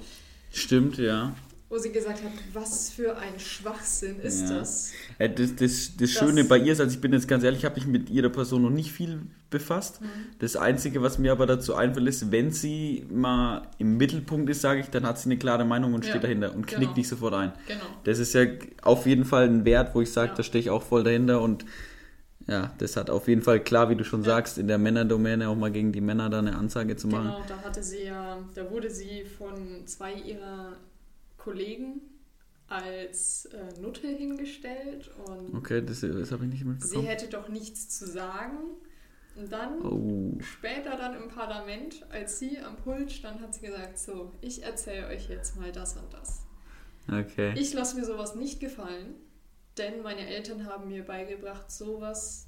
Stimmt, ja. Wo sie gesagt hat, was für ein Schwachsinn ist Ja. das? Äh, Das, das, das Schöne bei ihr ist, also ich bin jetzt ganz ehrlich, ich habe mich mit ihrer Person noch nicht viel befasst. Mhm. Das Einzige, was mir aber dazu einfällt, ist, wenn sie mal im Mittelpunkt ist, sage ich, dann hat sie eine klare Meinung und Ja, steht dahinter und knickt genau. nicht sofort ein. Genau. Das ist ja auf jeden Fall ein Wert, wo ich sage, Ja. da stehe ich auch voll dahinter und ja, das hat auf jeden Fall klar, wie du schon Ja. sagst, in der Männerdomäne auch mal gegen die Männer da eine Ansage zu machen. Genau, da hatte sie ja, da wurde sie von zwei ihrer Kollegen als äh, Nutte hingestellt und Okay, das, das habe ich nicht sie mitbekommen. hätte doch nichts zu sagen. Und dann Oh. später dann im Parlament, als sie am Pult stand, hat sie gesagt, so, ich erzähle euch jetzt mal das und das. Okay. Ich lasse mir sowas nicht gefallen, denn meine Eltern haben mir beigebracht, sowas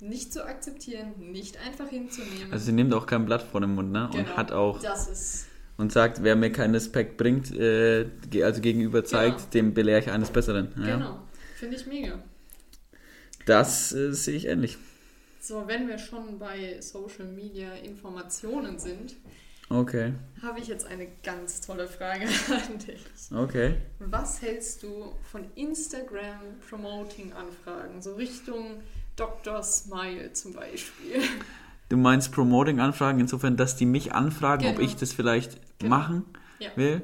nicht zu akzeptieren, nicht einfach hinzunehmen. Also sie nimmt auch kein Blatt vor den Mund, ne? Und Genau. hat auch das ist und sagt, wer mir keinen Respekt bringt, äh, also gegenüber zeigt, Genau. dem belehre ich eines Besseren. Ja? genau, finde ich mega. Das äh, sehe ich ähnlich. So, wenn wir schon bei Social Media Informationen sind, Okay, habe ich jetzt eine ganz tolle Frage an dich. okay. Was hältst du von Instagram Promoting Anfragen, so Richtung Dr. Smile zum Beispiel? Du meinst Promoting-Anfragen insofern, dass die mich anfragen, ob Genau. ich das vielleicht Genau. machen Ja. will.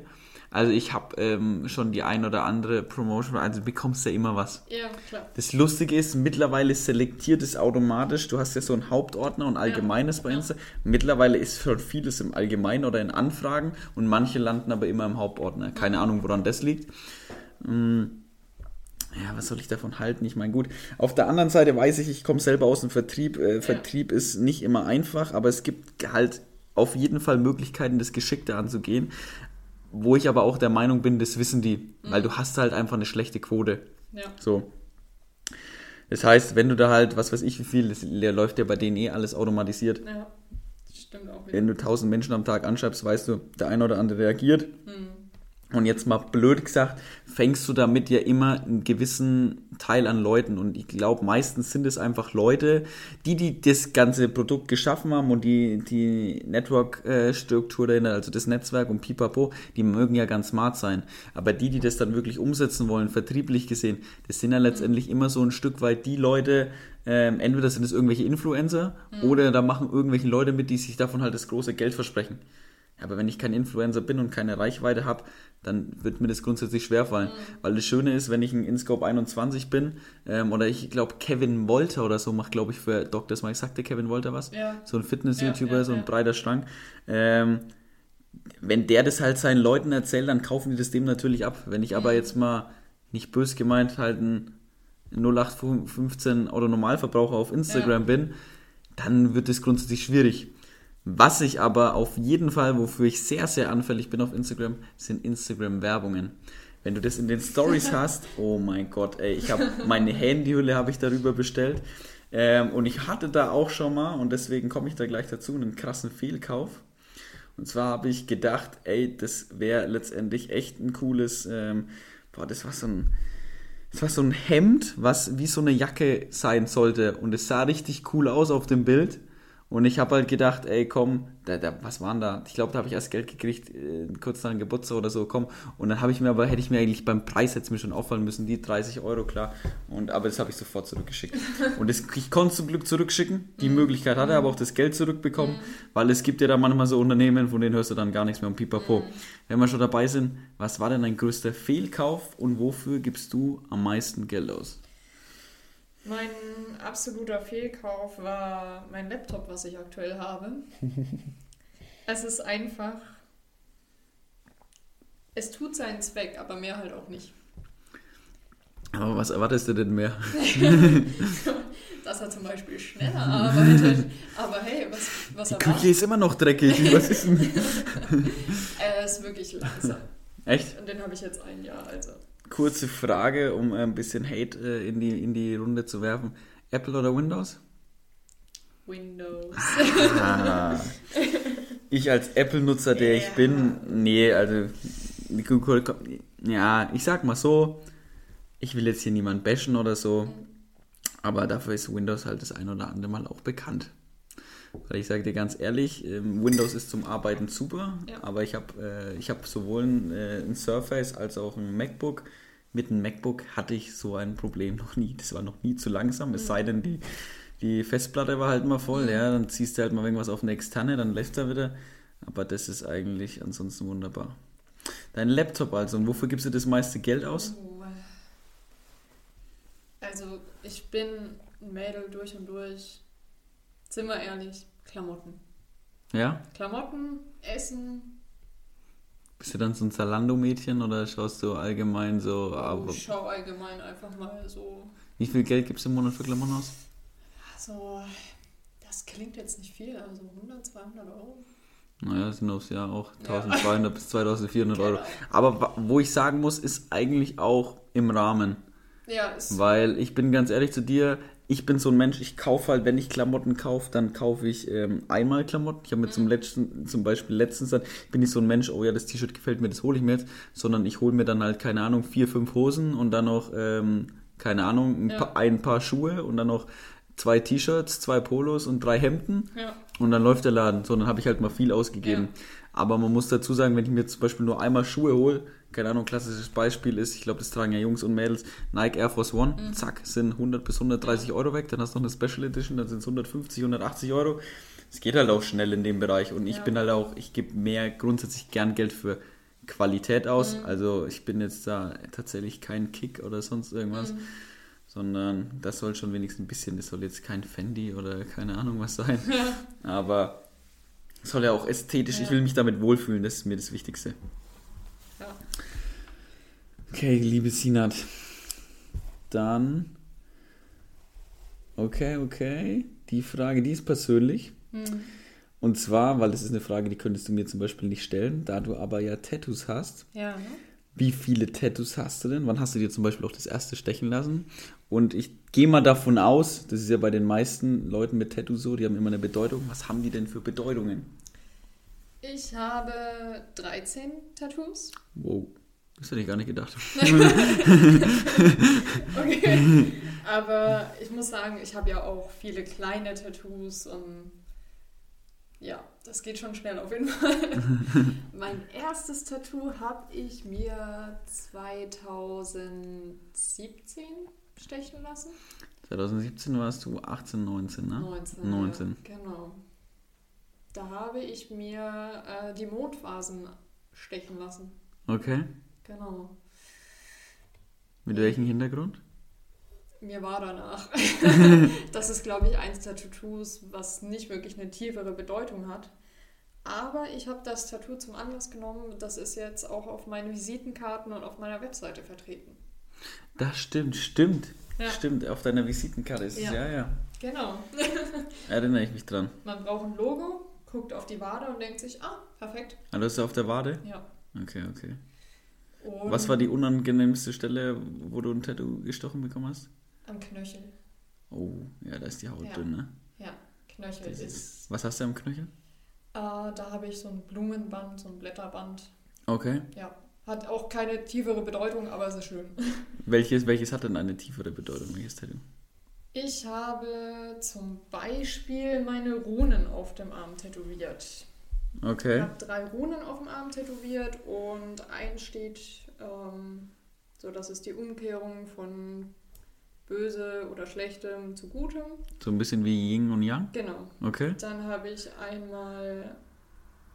Also ich habe ähm, schon die ein oder andere Promotion, also du bekommst ja immer was. Ja, klar. Das Lustige ist, mittlerweile selektiert es automatisch. Du hast ja so einen Hauptordner und Allgemeines bei ja. Insta. Mittlerweile ist schon vieles im Allgemeinen oder in Anfragen und manche landen aber immer im Hauptordner. Keine Ahnung, woran das liegt. Hm, Ja, was soll ich davon halten? Ich meine, gut. Auf der anderen Seite weiß ich, ich komme selber aus dem Vertrieb. Äh, Vertrieb ist nicht immer einfach, aber es gibt halt auf jeden Fall Möglichkeiten, das geschickter anzugehen. Wo ich aber auch der Meinung bin, das wissen die, weil du hast halt einfach eine schlechte Quote. Ja. So. Das heißt, wenn du da halt, was weiß ich, wie viel, das läuft ja bei denen eh alles automatisiert. Ja, stimmt auch wieder. Wenn du 1000 Menschen am Tag anschreibst, weißt du, der eine oder andere reagiert. Und jetzt mal blöd gesagt, fängst du damit ja immer einen gewissen Teil an Leuten. Und ich glaube, meistens sind es einfach Leute, die, die das ganze Produkt geschaffen haben und die, die Network-Struktur dahinter, also das Netzwerk und Pipapo, die mögen ja ganz smart sein. Aber die, die das dann wirklich umsetzen wollen, vertrieblich gesehen, das sind ja letztendlich immer so ein Stück weit die Leute, ähm, entweder sind es irgendwelche Influencer oder da machen irgendwelche Leute mit, die sich davon halt das große Geld versprechen. Aber wenn ich kein Influencer bin und keine Reichweite habe, dann wird mir das grundsätzlich schwerfallen. Weil das Schöne ist, wenn ich ein InScope 21 bin, ähm, oder ich glaube Kevin Wolter oder so macht, glaube ich, für Dr. Smile. Sagte Kevin Wolter was? Ja. So ein Fitness-YouTuber, Ja, ja, so ein breiter Schrank. Ähm, wenn der das halt seinen Leuten erzählt, dann kaufen die das dem natürlich ab. Wenn ich Mhm. aber jetzt mal nicht bös gemeint halt ein 0815 Auto Normalverbraucher auf Instagram bin, dann wird es grundsätzlich schwierig. Was ich aber auf jeden Fall, wofür ich sehr, sehr anfällig bin auf Instagram, sind Instagram-Werbungen. Wenn du das in den Stories hast, oh mein Gott, ey, ich habe meine Handyhülle habe ich darüber bestellt. Ähm, und ich hatte da auch schon mal, und deswegen komme ich da gleich dazu, einen krassen Fehlkauf. Und zwar habe ich gedacht, ey, das wäre letztendlich echt ein cooles, ähm, boah, das war so ein, das war so ein Hemd, was wie so eine Jacke sein sollte. Und es sah richtig cool aus auf dem Bild. Und ich habe halt gedacht, ey, komm, da, da, was waren da? Ich glaube, da habe ich erst Geld gekriegt, äh, kurz nach dem Geburtstag oder so, komm. Und dann habe ich mir aber, hätte ich mir eigentlich beim Preis jetzt mir schon auffallen müssen, die 30 Euro, klar. Und, aber das habe ich sofort zurückgeschickt. Und das, ich konnte zum Glück zurückschicken. Die Möglichkeit hatte, aber auch das Geld zurückbekommen, weil es gibt ja da manchmal so Unternehmen, von denen hörst du dann gar nichts mehr um Pipapo. Wenn wir schon dabei sind, was war denn dein größter Fehlkauf und wofür gibst du am meisten Geld aus? Mein absoluter Fehlkauf war mein Laptop, was ich aktuell habe. es ist einfach. Es tut seinen Zweck, aber mehr halt auch nicht. Aber was erwartest du denn mehr? Dass er zum Beispiel schneller arbeitet. aber hey, was, was Die er Küche ist immer noch dreckig. Was ist denn? Er ist wirklich langsam. Echt? Und den habe ich jetzt ein Jahr, also. Kurze Frage, um ein bisschen Hate äh, in, die, in die Runde zu werfen. Apple oder Windows? Windows. Ah. Ich als Apple-Nutzer, der ich Ja. bin, nee, also ja, ich sag mal so, ich will jetzt hier niemand bashen oder so, aber dafür ist Windows halt das ein oder andere Mal auch bekannt. Weil ich sage dir ganz ehrlich, ähm, Windows ist zum Arbeiten super, Ja. aber ich habe äh, ich hab sowohl ein, äh, ein Surface als auch ein MacBook. Mit einem MacBook hatte ich so ein Problem noch nie. Das war noch nie zu langsam, es sei denn, die, die Festplatte war halt immer voll. Ja, dann ziehst du halt mal irgendwas auf eine externe, dann läuft er wieder. Aber das ist eigentlich ansonsten wunderbar. Dein Laptop also, und wofür gibst du das meiste Geld aus? Oh. Also, ich bin ein Mädel durch und durch. Sind wir ehrlich, Klamotten. Ja? Klamotten, Essen, Bist du dann so ein Zalando-Mädchen oder schaust du allgemein so, aber Ich schau allgemein einfach mal so. wie viel Geld gibst du im Monat für Klamotten aus? Also, das klingt jetzt nicht viel, also 100, 200 Euro. Naja, sind aufs Jahr auch Ja. 1200 bis 2400 Euro. Genau. Aber wo ich sagen muss, ist eigentlich auch im Rahmen. Ja, ist. Weil ich bin ganz ehrlich zu dir, ich bin so ein Mensch, ich kaufe halt, wenn ich Klamotten kaufe, dann kaufe ich ähm, einmal Klamotten. Ich habe mir zum Mhm. letzten, zum Beispiel letztens dann, bin ich so ein Mensch, oh ja, das T-Shirt gefällt mir, das hole ich mir jetzt, sondern ich hole mir dann halt, keine Ahnung, vier, fünf Hosen und dann noch, ähm, keine Ahnung, ein, Ja. paar, ein paar Schuhe und dann noch zwei T-Shirts, zwei Polos und drei Hemden. Ja. Und dann läuft der Laden. So, dann habe ich halt mal viel ausgegeben. Aber man muss dazu sagen, wenn ich mir zum Beispiel nur einmal Schuhe hole, keine Ahnung, klassisches Beispiel ist, ich glaube, das tragen ja Jungs und Mädels, Nike Air Force One, Mhm. zack, sind 100 bis 130 Euro weg. Dann hast du noch eine Special Edition, dann sind es 150, 180 Euro. Es geht halt auch schnell in dem Bereich. Und ich Ja. bin halt auch, ich gebe mehr grundsätzlich gern Geld für Qualität aus. Mhm. Also ich bin jetzt da tatsächlich kein Kick oder sonst irgendwas. Mhm. Sondern das soll schon wenigstens ein bisschen, das soll jetzt kein Fendi oder keine Ahnung was sein. Aber es soll ja auch ästhetisch, ich Ja. will mich damit wohlfühlen, das ist mir das Wichtigste. Ja. Okay, liebe Sinat. Dann. Okay, okay. Die Frage, die ist persönlich. Hm. Und zwar, weil das ist eine Frage, die könntest du mir zum Beispiel nicht stellen, da du aber ja Tattoos hast. Ja, ne? Wie viele Tattoos hast du denn? Wann hast du dir zum Beispiel auch das erste stechen lassen? Und ich gehe mal davon aus, das ist ja bei den meisten Leuten mit Tattoos so, die haben immer eine Bedeutung. Was haben die denn für Bedeutungen? Ich habe 13 Tattoos. Wow, das hätte ich gar nicht gedacht. Okay. Aber ich muss sagen, ich habe ja auch viele kleine Tattoos und ja, das geht schon schnell auf jeden Fall. mein erstes Tattoo habe ich mir 2017 stechen lassen. 2017 warst du 18, 19, ne? 19. 19. Ja, genau. Da habe ich mir äh, die Mondphasen stechen lassen. Okay. Genau. Mit welchem Hintergrund? Mir war danach. das ist, glaube ich, eins der Tattoos, was nicht wirklich eine tiefere Bedeutung hat. Aber ich habe das Tattoo zum Anlass genommen. Das ist jetzt auch auf meinen Visitenkarten und auf meiner Webseite vertreten. Das stimmt, stimmt. Ja. Stimmt, auf deiner Visitenkarte ist es. Ja. Ja, ja. Genau. Erinnere ich mich dran. Man braucht ein Logo, guckt auf die Wade und denkt sich, ah, perfekt. Ah, das ist auf der Wade? Ja. Okay, okay. Und Was war die unangenehmste Stelle, wo du ein Tattoo gestochen bekommen hast? Am Knöchel. Oh, ja, da ist die Haut Ja. dünn, ne? Ja, Knöchel ist. ist, was hast du am Knöchel? Äh, da habe ich so ein Blumenband, so ein Blätterband. Okay. Ja. Hat auch keine tiefere Bedeutung, aber es ist schön. Welches, welches hat denn eine tiefere Bedeutung, welches Tattoo? Ich habe zum Beispiel meine Runen auf dem Arm tätowiert. Ich Okay. habe drei Runen auf dem Arm tätowiert und ein steht, ähm, so dass es die Umkehrung von böse oder schlechtem zu gutem. So ein bisschen wie Yin und Yang? Genau. Okay. Dann habe ich einmal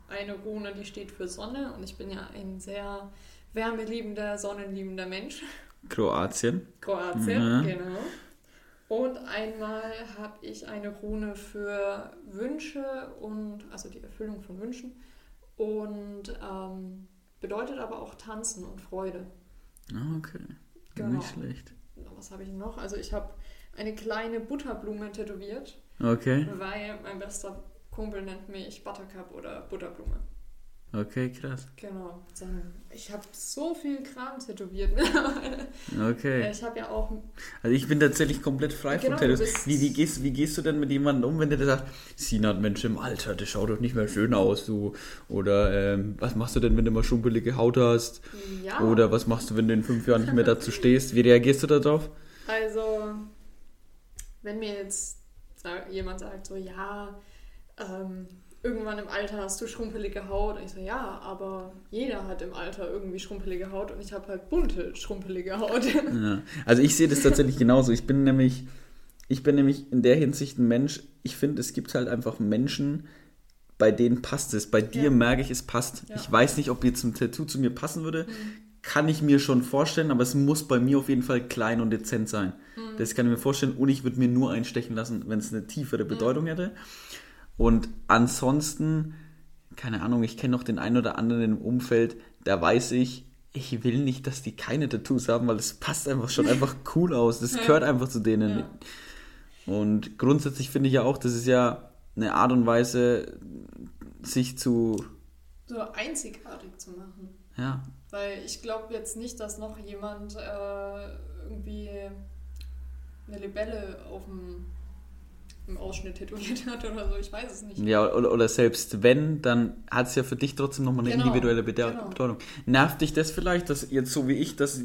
eine Rune, die steht für Sonne und ich bin ja ein sehr wärmeliebender, sonnenliebender Mensch. Kroatien. Kroatien, Mhm. genau. Und einmal habe ich eine Rune für Wünsche und, also die Erfüllung von Wünschen und ähm, bedeutet aber auch Tanzen und Freude. Ah, okay. Genau. Nicht schlecht. Was habe ich noch? Also ich habe eine kleine Butterblume tätowiert, Okay. weil mein bester Kumpel nennt mich Buttercup oder Butterblume. Okay, krass. Genau. Dann, ich habe so viel Kram tätowiert mittlerweile. Okay. Ich habe ja auch Also ich bin tatsächlich komplett frei Genau, von Tattoos. Wie, wie, gehst, wie gehst du denn mit jemandem um, wenn der sagt, Sinat, Mensch im Alter, das schaut doch nicht mehr schön aus, du. Oder ähm, was machst du denn, wenn du mal schumpelige Haut hast? ja. Oder was machst du, wenn du in fünf Jahren nicht mehr dazu stehst? Wie reagierst du darauf? Also, wenn mir jetzt jemand sagt, so, ja, ähm, irgendwann im Alter hast du schrumpelige Haut. Und ich so, ja, aber jeder hat im Alter irgendwie schrumpelige Haut und ich habe halt bunte, schrumpelige Haut. Ja. Also ich sehe das tatsächlich genauso. Ich bin nämlich, ich bin nämlich in der Hinsicht ein Mensch, ich finde, es gibt halt einfach Menschen, bei denen passt es. Bei dir Ja. merke ich, es passt. Ja. Mhm. Ich weiß nicht, ob jetzt ein Tattoo zu mir passen würde. Kann ich mir schon vorstellen, aber es muss bei mir auf jeden Fall klein und dezent sein. Mhm. Das kann ich mir vorstellen. Und ich würde mir nur einstechen lassen, wenn es eine tiefere Bedeutung hätte. Und ansonsten, keine Ahnung, ich kenne noch den einen oder anderen im Umfeld, da weiß ich, ich will nicht, dass die keine Tattoos haben, weil es passt einfach schon einfach cool aus. Das gehört einfach zu denen. Ja. Und grundsätzlich finde ich ja auch, das ist ja eine Art und Weise, sich zu, So einzigartig zu machen. ja, Weil ich glaube jetzt nicht, dass noch jemand äh, irgendwie eine Libelle auf dem im Ausschnitt tätowiert hat oder so. Ich weiß es nicht. ja oder, oder selbst wenn, dann hat es ja für dich trotzdem nochmal eine Genau, individuelle genau. Bedeutung. Nervt dich das vielleicht, dass jetzt so wie ich, dass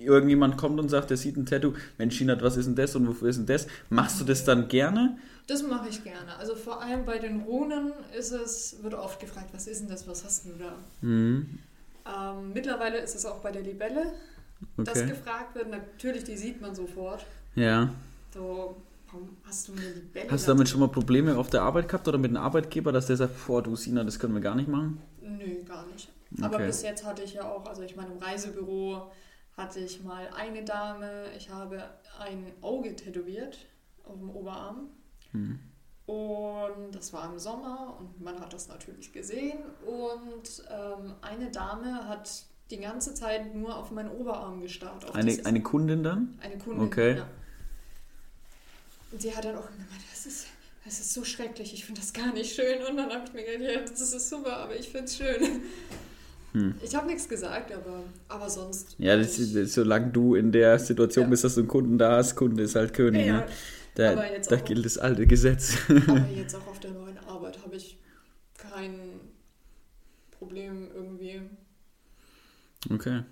irgendjemand kommt und sagt, der sieht ein Tattoo, Mensch, Shinat, was ist denn das und wofür ist denn das? Machst du das dann gerne? Das mache ich gerne. Also vor allem bei den Runen ist es, wird oft gefragt, was ist denn das, was hast du da? Mhm. Ähm, mittlerweile ist es auch bei der Libelle, dass Okay. gefragt wird. Natürlich, die sieht man sofort. Ja. So, warum hast du eine Libelle? Hast du da damit schon mal Probleme auf der Arbeit gehabt oder mit einem Arbeitgeber, dass der sagt, boah, du Sina, das können wir gar nicht machen? Nö, gar nicht. Aber Okay. bis jetzt hatte ich ja auch, also ich meine, im Reisebüro hatte ich mal eine Dame, ich habe ein Auge tätowiert auf dem Oberarm. Hm. Und das war im Sommer und man hat das natürlich gesehen. Und ähm, eine Dame hat die ganze Zeit nur auf meinen Oberarm gestarrt. Eine, eine Kundin dann? eine Kundin. Okay. Ja. Und sie hat dann auch gemeint, das ist, das ist so schrecklich, ich finde das gar nicht schön. Und dann habe ich mir gedacht, ja, das ist super, aber ich finde es schön. Hm. Ich habe nichts gesagt, aber, aber sonst. Ja, das, ist- das, solange du in der Situation Ja. bist, dass du einen Kunden da hast, Kunde ist halt König. Ja, ne? Da, da gilt das alte Gesetz. aber jetzt auch auf der neuen Arbeit habe ich kein Problem irgendwie. Okay.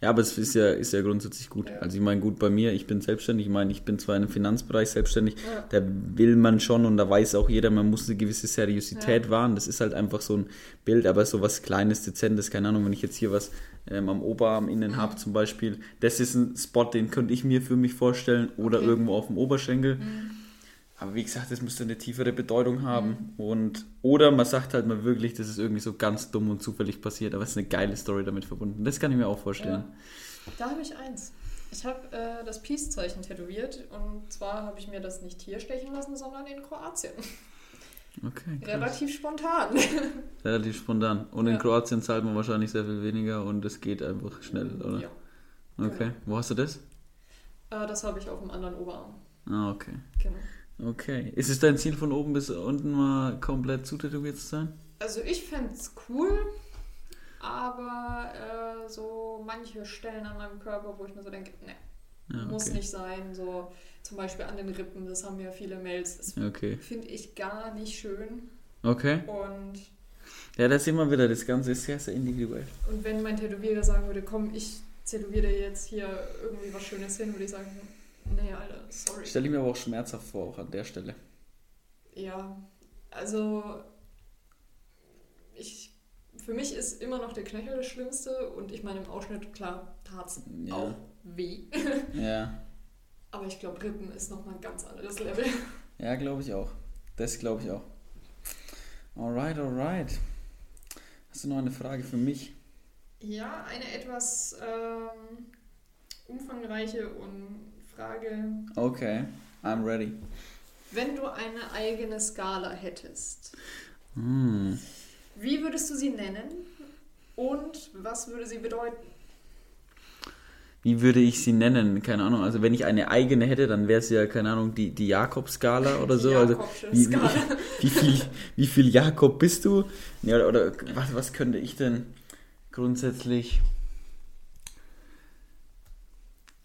Ja, aber es ist ja, ist ja grundsätzlich gut. Ja. Also ich meine, gut bei mir, ich bin selbstständig, ich meine, ich bin zwar in einem Finanzbereich selbstständig, Ja. da will man schon und da weiß auch jeder, man muss eine gewisse Seriosität wahren. Das ist halt einfach so ein Bild, aber so was Kleines, Dezentes, keine Ahnung, wenn ich jetzt hier was ähm, am Oberarm innen Mhm. habe zum Beispiel, das ist ein Spot, den könnte ich mir für mich vorstellen oder Okay. irgendwo auf dem Oberschenkel. Mhm. Aber wie gesagt, das müsste eine tiefere Bedeutung haben. Und, oder man sagt halt mal wirklich, das ist irgendwie so ganz dumm und zufällig passiert, aber es ist eine geile Story damit verbunden. Das kann ich mir auch vorstellen. Da habe ich eins. Ich habe äh, das Peace-Zeichen tätowiert und zwar habe ich mir das nicht hier stechen lassen, sondern in Kroatien. Okay. Relativ spontan. Relativ spontan. Und in Ja. Kroatien zahlt man wahrscheinlich sehr viel weniger und es geht einfach schnell, oder? Ja. Okay. Wo hast du das? Äh, das habe ich auf dem anderen Oberarm. Ah, okay. Genau. Okay. Ist es dein Ziel, von oben bis unten mal komplett zutätowiert zu sein? Also ich fände es cool, aber äh, so manche Stellen an meinem Körper, wo ich mir so denke, ne, Ja, okay. muss nicht sein. So zum Beispiel an den Rippen, das haben ja viele Mails. Das Okay. finde ich gar nicht schön. Okay. Und, Ja, da sehen wir wieder, das Ganze ist sehr, sehr individuell. und wenn mein Tätowierer sagen würde, komm, ich tätowiere dir jetzt hier irgendwie was Schönes hin, würde ich sagen, nee, Alter, sorry. Stelle ich mir aber auch schmerzhaft vor, auch an der Stelle. Ja, also ich, für mich ist immer noch der Knöchel das Schlimmste und ich meine im Ausschnitt, klar, tat es Ja. auch weh. Ja. Aber ich glaube, Rippen ist nochmal ein ganz anderes Level. Ja, glaube ich auch. Das glaube ich auch. Alright, alright. Hast du noch eine Frage für mich? Ja, eine etwas ähm, umfangreiche und Frage. Okay, I'm ready. Wenn du eine eigene Skala hättest, Hm. wie würdest du sie nennen und was würde sie bedeuten? Wie würde ich sie nennen? Keine Ahnung. Also wenn ich eine eigene hätte, dann wäre es ja, keine Ahnung, die, die Jakob-Skala oder so. Also wie, wie, wie, viel, wie viel Jakob bist du? Ja, oder, oder was, was könnte ich denn grundsätzlich...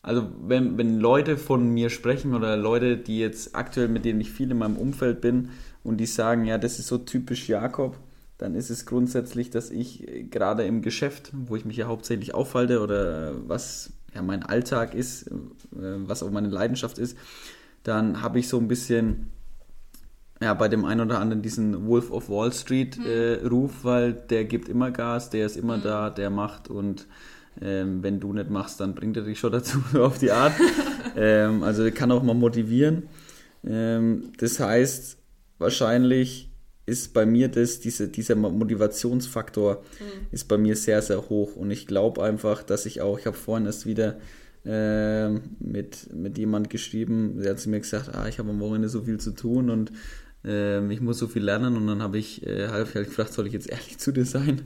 Also wenn, wenn Leute von mir sprechen oder Leute, die jetzt aktuell, mit denen ich viel in meinem Umfeld bin und die sagen, ja, das ist so typisch Jakob, dann ist es grundsätzlich, dass ich äh, gerade im Geschäft, wo ich mich ja hauptsächlich aufhalte oder was ja mein Alltag ist, äh, was auch meine Leidenschaft ist, dann habe ich so ein bisschen ja, bei dem einen oder anderen diesen Wolf of Wall Street äh, Ruf, weil der gibt immer Gas, der ist immer Mhm. da, der macht und ähm, wenn du nicht machst, dann bringt er dich schon dazu, auf die Art. ähm, also kann auch mal motivieren. Ähm, das heißt, wahrscheinlich ist bei mir das, diese, dieser Motivationsfaktor ist bei mir sehr, sehr hoch. Und ich glaube einfach, dass ich auch, ich habe vorhin erst wieder ähm, mit, mit jemand geschrieben, der hat zu mir gesagt, ah, ich habe am Wochenende so viel zu tun und ähm, ich muss so viel lernen und dann habe ich äh, halb halt gefragt, soll ich jetzt ehrlich zu dir sein?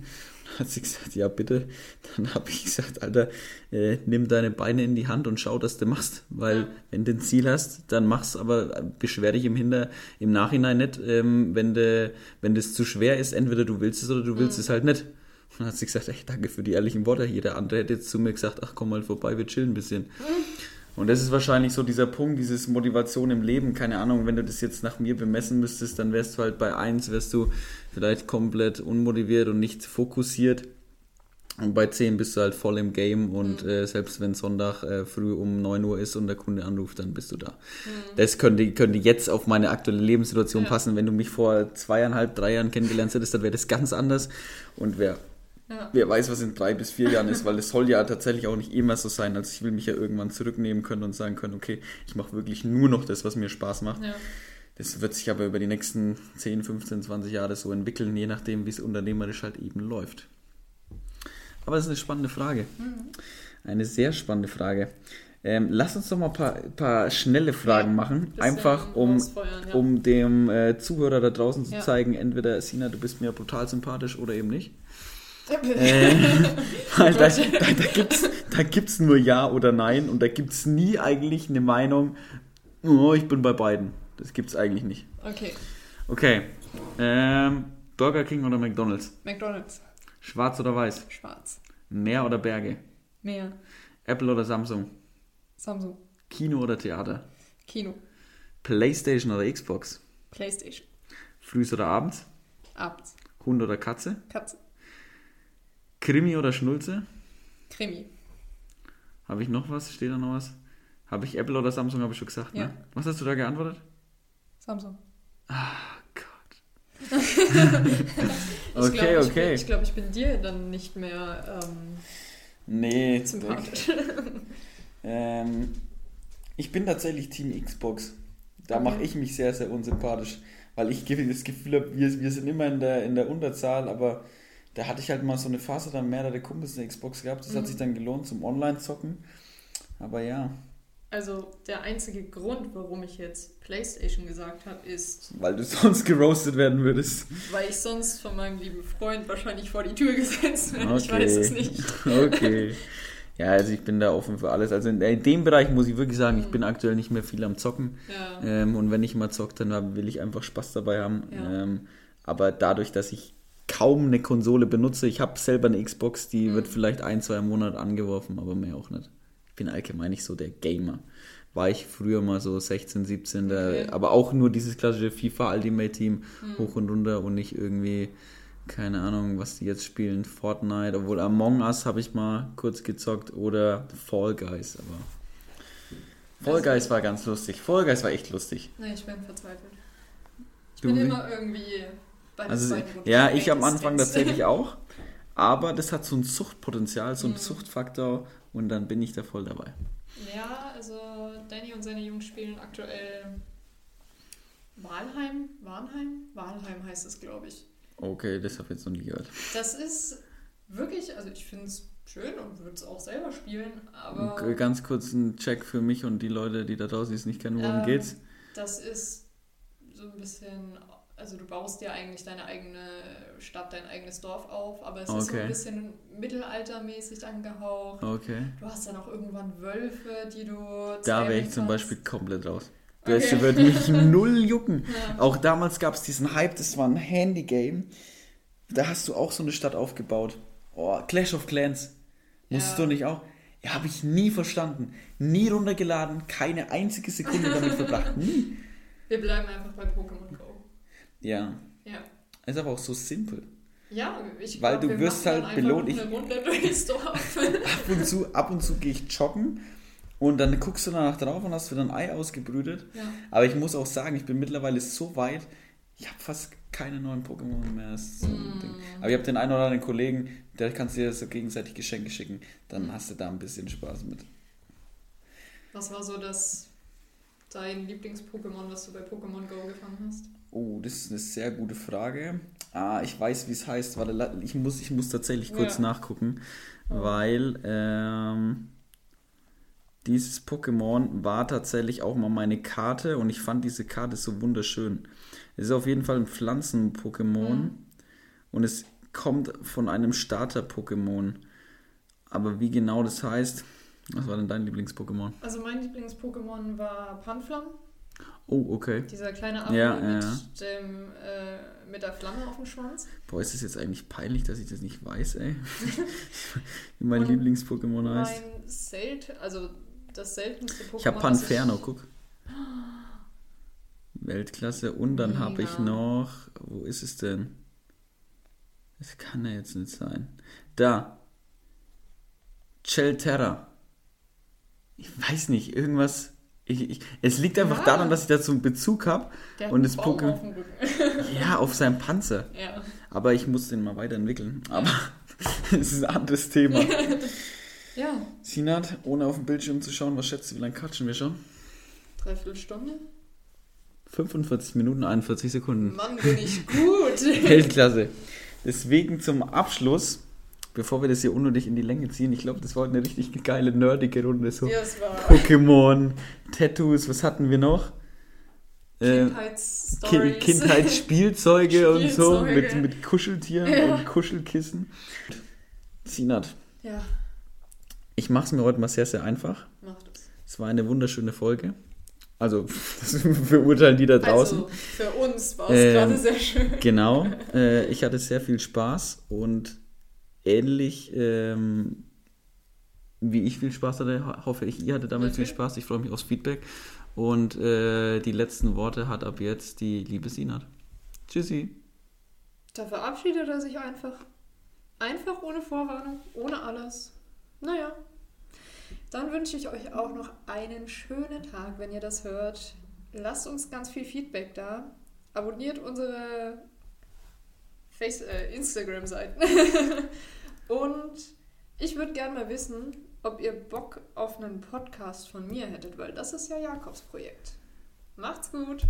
Und hat sie gesagt, ja bitte. Dann habe ich gesagt, Alter, äh, nimm deine Beine in die Hand und schau, dass du machst, weil Ja. wenn du ein Ziel hast, dann mach's, aber beschwer dich im Hinter, im Nachhinein nicht, ähm, wenn du, wenn das zu schwer ist, entweder du willst es oder du willst es halt nicht. Und dann hat sie gesagt, echt danke für die ehrlichen Worte. Jeder andere hätte jetzt zu mir gesagt, ach komm mal vorbei, wir chillen ein bisschen. Und das ist wahrscheinlich so dieser Punkt, dieses Motivation im Leben. Keine Ahnung, wenn du das jetzt nach mir bemessen müsstest, dann wärst du halt bei 1, wärst du vielleicht komplett unmotiviert und nicht fokussiert. Und bei 10 bist du halt voll im Game und äh, selbst wenn Sonntag äh, früh um 9 Uhr ist und der Kunde anruft, dann bist du da. Das könnte, könnte jetzt auf meine aktuelle Lebenssituation Ja. passen. Wenn du mich vor zweieinhalb, drei Jahren kennengelernt hättest, dann wäre das ganz anders. Und wer Ja. Wer weiß, was in drei bis vier Jahren ist, weil es soll ja tatsächlich auch nicht immer so sein. Also ich will mich ja irgendwann zurücknehmen können und sagen können, okay, ich mache wirklich nur noch das, was mir Spaß macht. Ja. Das wird sich aber über die nächsten 10, 15, 20 Jahre so entwickeln, je nachdem, wie es unternehmerisch halt eben läuft. Aber das ist eine spannende Frage. Eine sehr spannende Frage. Ähm, lass uns doch mal ein paar, paar schnelle Fragen Ja, machen. Einfach um, ja. um dem äh, Zuhörer da draußen zu Ja. zeigen, entweder Sina, du bist mir brutal sympathisch oder eben nicht. Äh, weil da, da, da gibt's da gibt's nur Ja oder Nein und da gibt's nie eigentlich eine Meinung, oh, ich bin bei beiden. Das gibt's eigentlich nicht. Okay, Okay. Ähm, Burger King oder McDonalds? McDonalds, Schwarz oder weiß? schwarz, Meer oder Berge? Meer, Apple oder Samsung? Samsung, Kino oder Theater? Kino, Playstation oder Xbox? Playstation, Frühs oder abends? abends, Hund oder Katze? Katze, Krimi oder Schnulze? Krimi, Habe ich noch was? Steht da noch was? Habe ich Apple oder Samsung, habe ich schon gesagt, Ja. ne? Was hast du da geantwortet? Samsung. Gott. Ich okay, glaub, ich okay. Bin, ich glaube, ich bin dir dann nicht mehr ähm, nee, sympathisch. Ähm, ich bin tatsächlich Team Xbox. Da Okay. mache ich mich sehr, sehr unsympathisch, weil ich das Gefühl habe, wir, wir sind immer in der, in der Unterzahl, aber da hatte ich halt mal so eine Phase, da haben mehrere Kumpels eine Xbox gehabt, das hat Mhm. sich dann gelohnt zum Online-Zocken. Aber ja, Also der einzige Grund, warum ich jetzt Playstation gesagt habe, ist, weil du sonst geroastet werden würdest. weil ich sonst von meinem lieben Freund wahrscheinlich vor die Tür gesetzt werde. Ich weiß es nicht. Okay. Ja, also ich bin da offen für alles. Also in, in dem Bereich muss ich wirklich sagen, ich Mhm. bin aktuell nicht mehr viel am Zocken. Ja. Ähm, und wenn ich mal zocke, dann will ich einfach Spaß dabei haben. Ja. Ähm, aber dadurch, dass ich kaum eine Konsole benutze, ich habe selber eine Xbox, die Mhm. wird vielleicht ein, zwei im Monat angeworfen, aber mehr auch nicht. Ich bin allgemein nicht so der Gamer. War ich früher mal so 16, 17, der, Okay. aber auch nur dieses klassische FIFA Ultimate Team Mhm. hoch und runter und nicht irgendwie, keine Ahnung, was die jetzt spielen, Fortnite, obwohl Among Us habe ich mal kurz gezockt oder Fall Guys, aber Fall Also- Guys war ganz lustig. Fall Guys war echt lustig. Nee, ich bin verzweifelt. Ich Du bin immer irgendwie bei Also, ja, ich am Anfang tatsächlich auch. Aber das hat so ein Suchtpotenzial, so ein Mhm. Suchtfaktor und dann bin ich da voll dabei. Ja, also Danny und seine Jungs spielen aktuell Walheim, Warnheim? Walheim heißt es, glaube ich. Okay, das habe ich jetzt noch nie gehört. Das ist wirklich, also ich finde es schön und würde es auch selber spielen, aber Okay, Ganz kurz ein Check für mich und die Leute, die da draußen es nicht kennen, worum Ähm, geht's? das ist so ein bisschen, also du baust dir eigentlich deine eigene Stadt, dein eigenes Dorf auf, aber es ist so Okay. ein bisschen mittelaltermäßig angehaucht. Okay. Du hast dann auch irgendwann Wölfe, die du Da wäre ich zum. Beispiel komplett raus. Okay. Das würde mich null jucken. Ja. Auch damals gab es diesen Hype, das war ein Handy-Game. Da hast du auch so eine Stadt aufgebaut. Oh, Clash of Clans. Musstest Ja. du nicht auch? Ja, habe ich nie verstanden. Nie runtergeladen, keine einzige Sekunde damit verbracht. Nie. Wir bleiben einfach bei Pokémon Go. Ja, Ja. ist aber auch so simpel. Ja, ich Weil glaub, du wir wirst halt belohnt. Dorf. Ab und zu, ab und zu gehe ich joggen und dann guckst du danach drauf und hast wieder ein Ei ausgebrütet. ja. Aber ich muss auch sagen, ich bin mittlerweile so weit, ich habe fast keine neuen Pokémon mehr. So Mm. Aber ich habe den einen oder anderen Kollegen, der kannst dir so gegenseitig Geschenke schicken. Dann Mm. hast du da ein bisschen Spaß mit. Was war so das dein Lieblings-Pokémon, was du bei Pokémon Go gefangen hast? Oh, das ist eine sehr gute Frage. Ah, ich weiß, wie es heißt. Warte, ich muss, ich muss tatsächlich kurz Ja. nachgucken, Oh. weil ähm, dieses Pokémon war tatsächlich auch mal meine Karte und ich fand diese Karte so wunderschön. Es ist auf jeden Fall ein Pflanzen-Pokémon Mhm. und es kommt von einem Starter-Pokémon. Aber wie genau das heißt, was war denn dein Lieblings-Pokémon? Also mein Lieblings-Pokémon war Panflam, Oh, okay. dieser kleine Affe Ja, mit, ja. Dem, äh, mit der Flamme auf dem Schwanz. Boah, ist es jetzt eigentlich peinlich, dass ich das nicht weiß, ey? wie mein Lieblings-Pokémon heißt. Mein Sel also das seltenste Pokémon. Ich habe das Panferno, guck. Weltklasse. Und dann habe ich noch. Wo ist es denn? Das kann ja jetzt nicht sein. Da. Chelterra. Ich weiß nicht, irgendwas. Ich, ich, es liegt einfach Ja. daran, dass ich dazu einen Bezug habe. Und das Baum Poké- auf dem Rücken. Ja, auf seinem Panzer. ja. Aber ich muss den mal weiterentwickeln. Aber es ist ein anderes Thema. ja, Sinat, ohne auf den Bildschirm zu schauen, was schätzt du, wie lange quatschen wir schon? dreiviertel Stunde. 45 Minuten, 41 Sekunden. Mann, bin ich gut. Weltklasse. Deswegen zum Abschluss, bevor wir das hier unnötig in die Länge ziehen, ich glaube, das war eine richtig geile, nerdige Runde. So ja, es war Pokémon, Tattoos, was hatten wir noch? Äh, Kindheitsstories. Ki Kindheitsspielzeuge und so mit, Spielzeuge. mit Kuscheltieren Ja. und Kuschelkissen. Sinat, Ja, ich mache es mir heute mal sehr, sehr einfach. macht es. Es war eine wunderschöne Folge. Also, das verurteilen die da draußen. Also, für uns war es Ähm, gerade sehr schön. Genau, äh, ich hatte sehr viel Spaß und ähnlich ähm, wie ich viel Spaß hatte, ho- hoffe ich, ihr hattet damit viel Okay. Spaß. Ich freue mich aufs Feedback. Und äh, die letzten Worte hat ab jetzt die liebe Sinat. Tschüssi. Da verabschiedet er sich einfach. Einfach ohne Vorwarnung, ohne alles. Naja. Dann wünsche ich euch auch noch einen schönen Tag, wenn ihr das hört. Lasst uns ganz viel Feedback da. Abonniert unsere Face äh, Instagram-Seiten. Und ich würde gerne mal wissen, ob ihr Bock auf einen Podcast von mir hättet, weil das ist ja Jakobs Projekt. Macht's gut!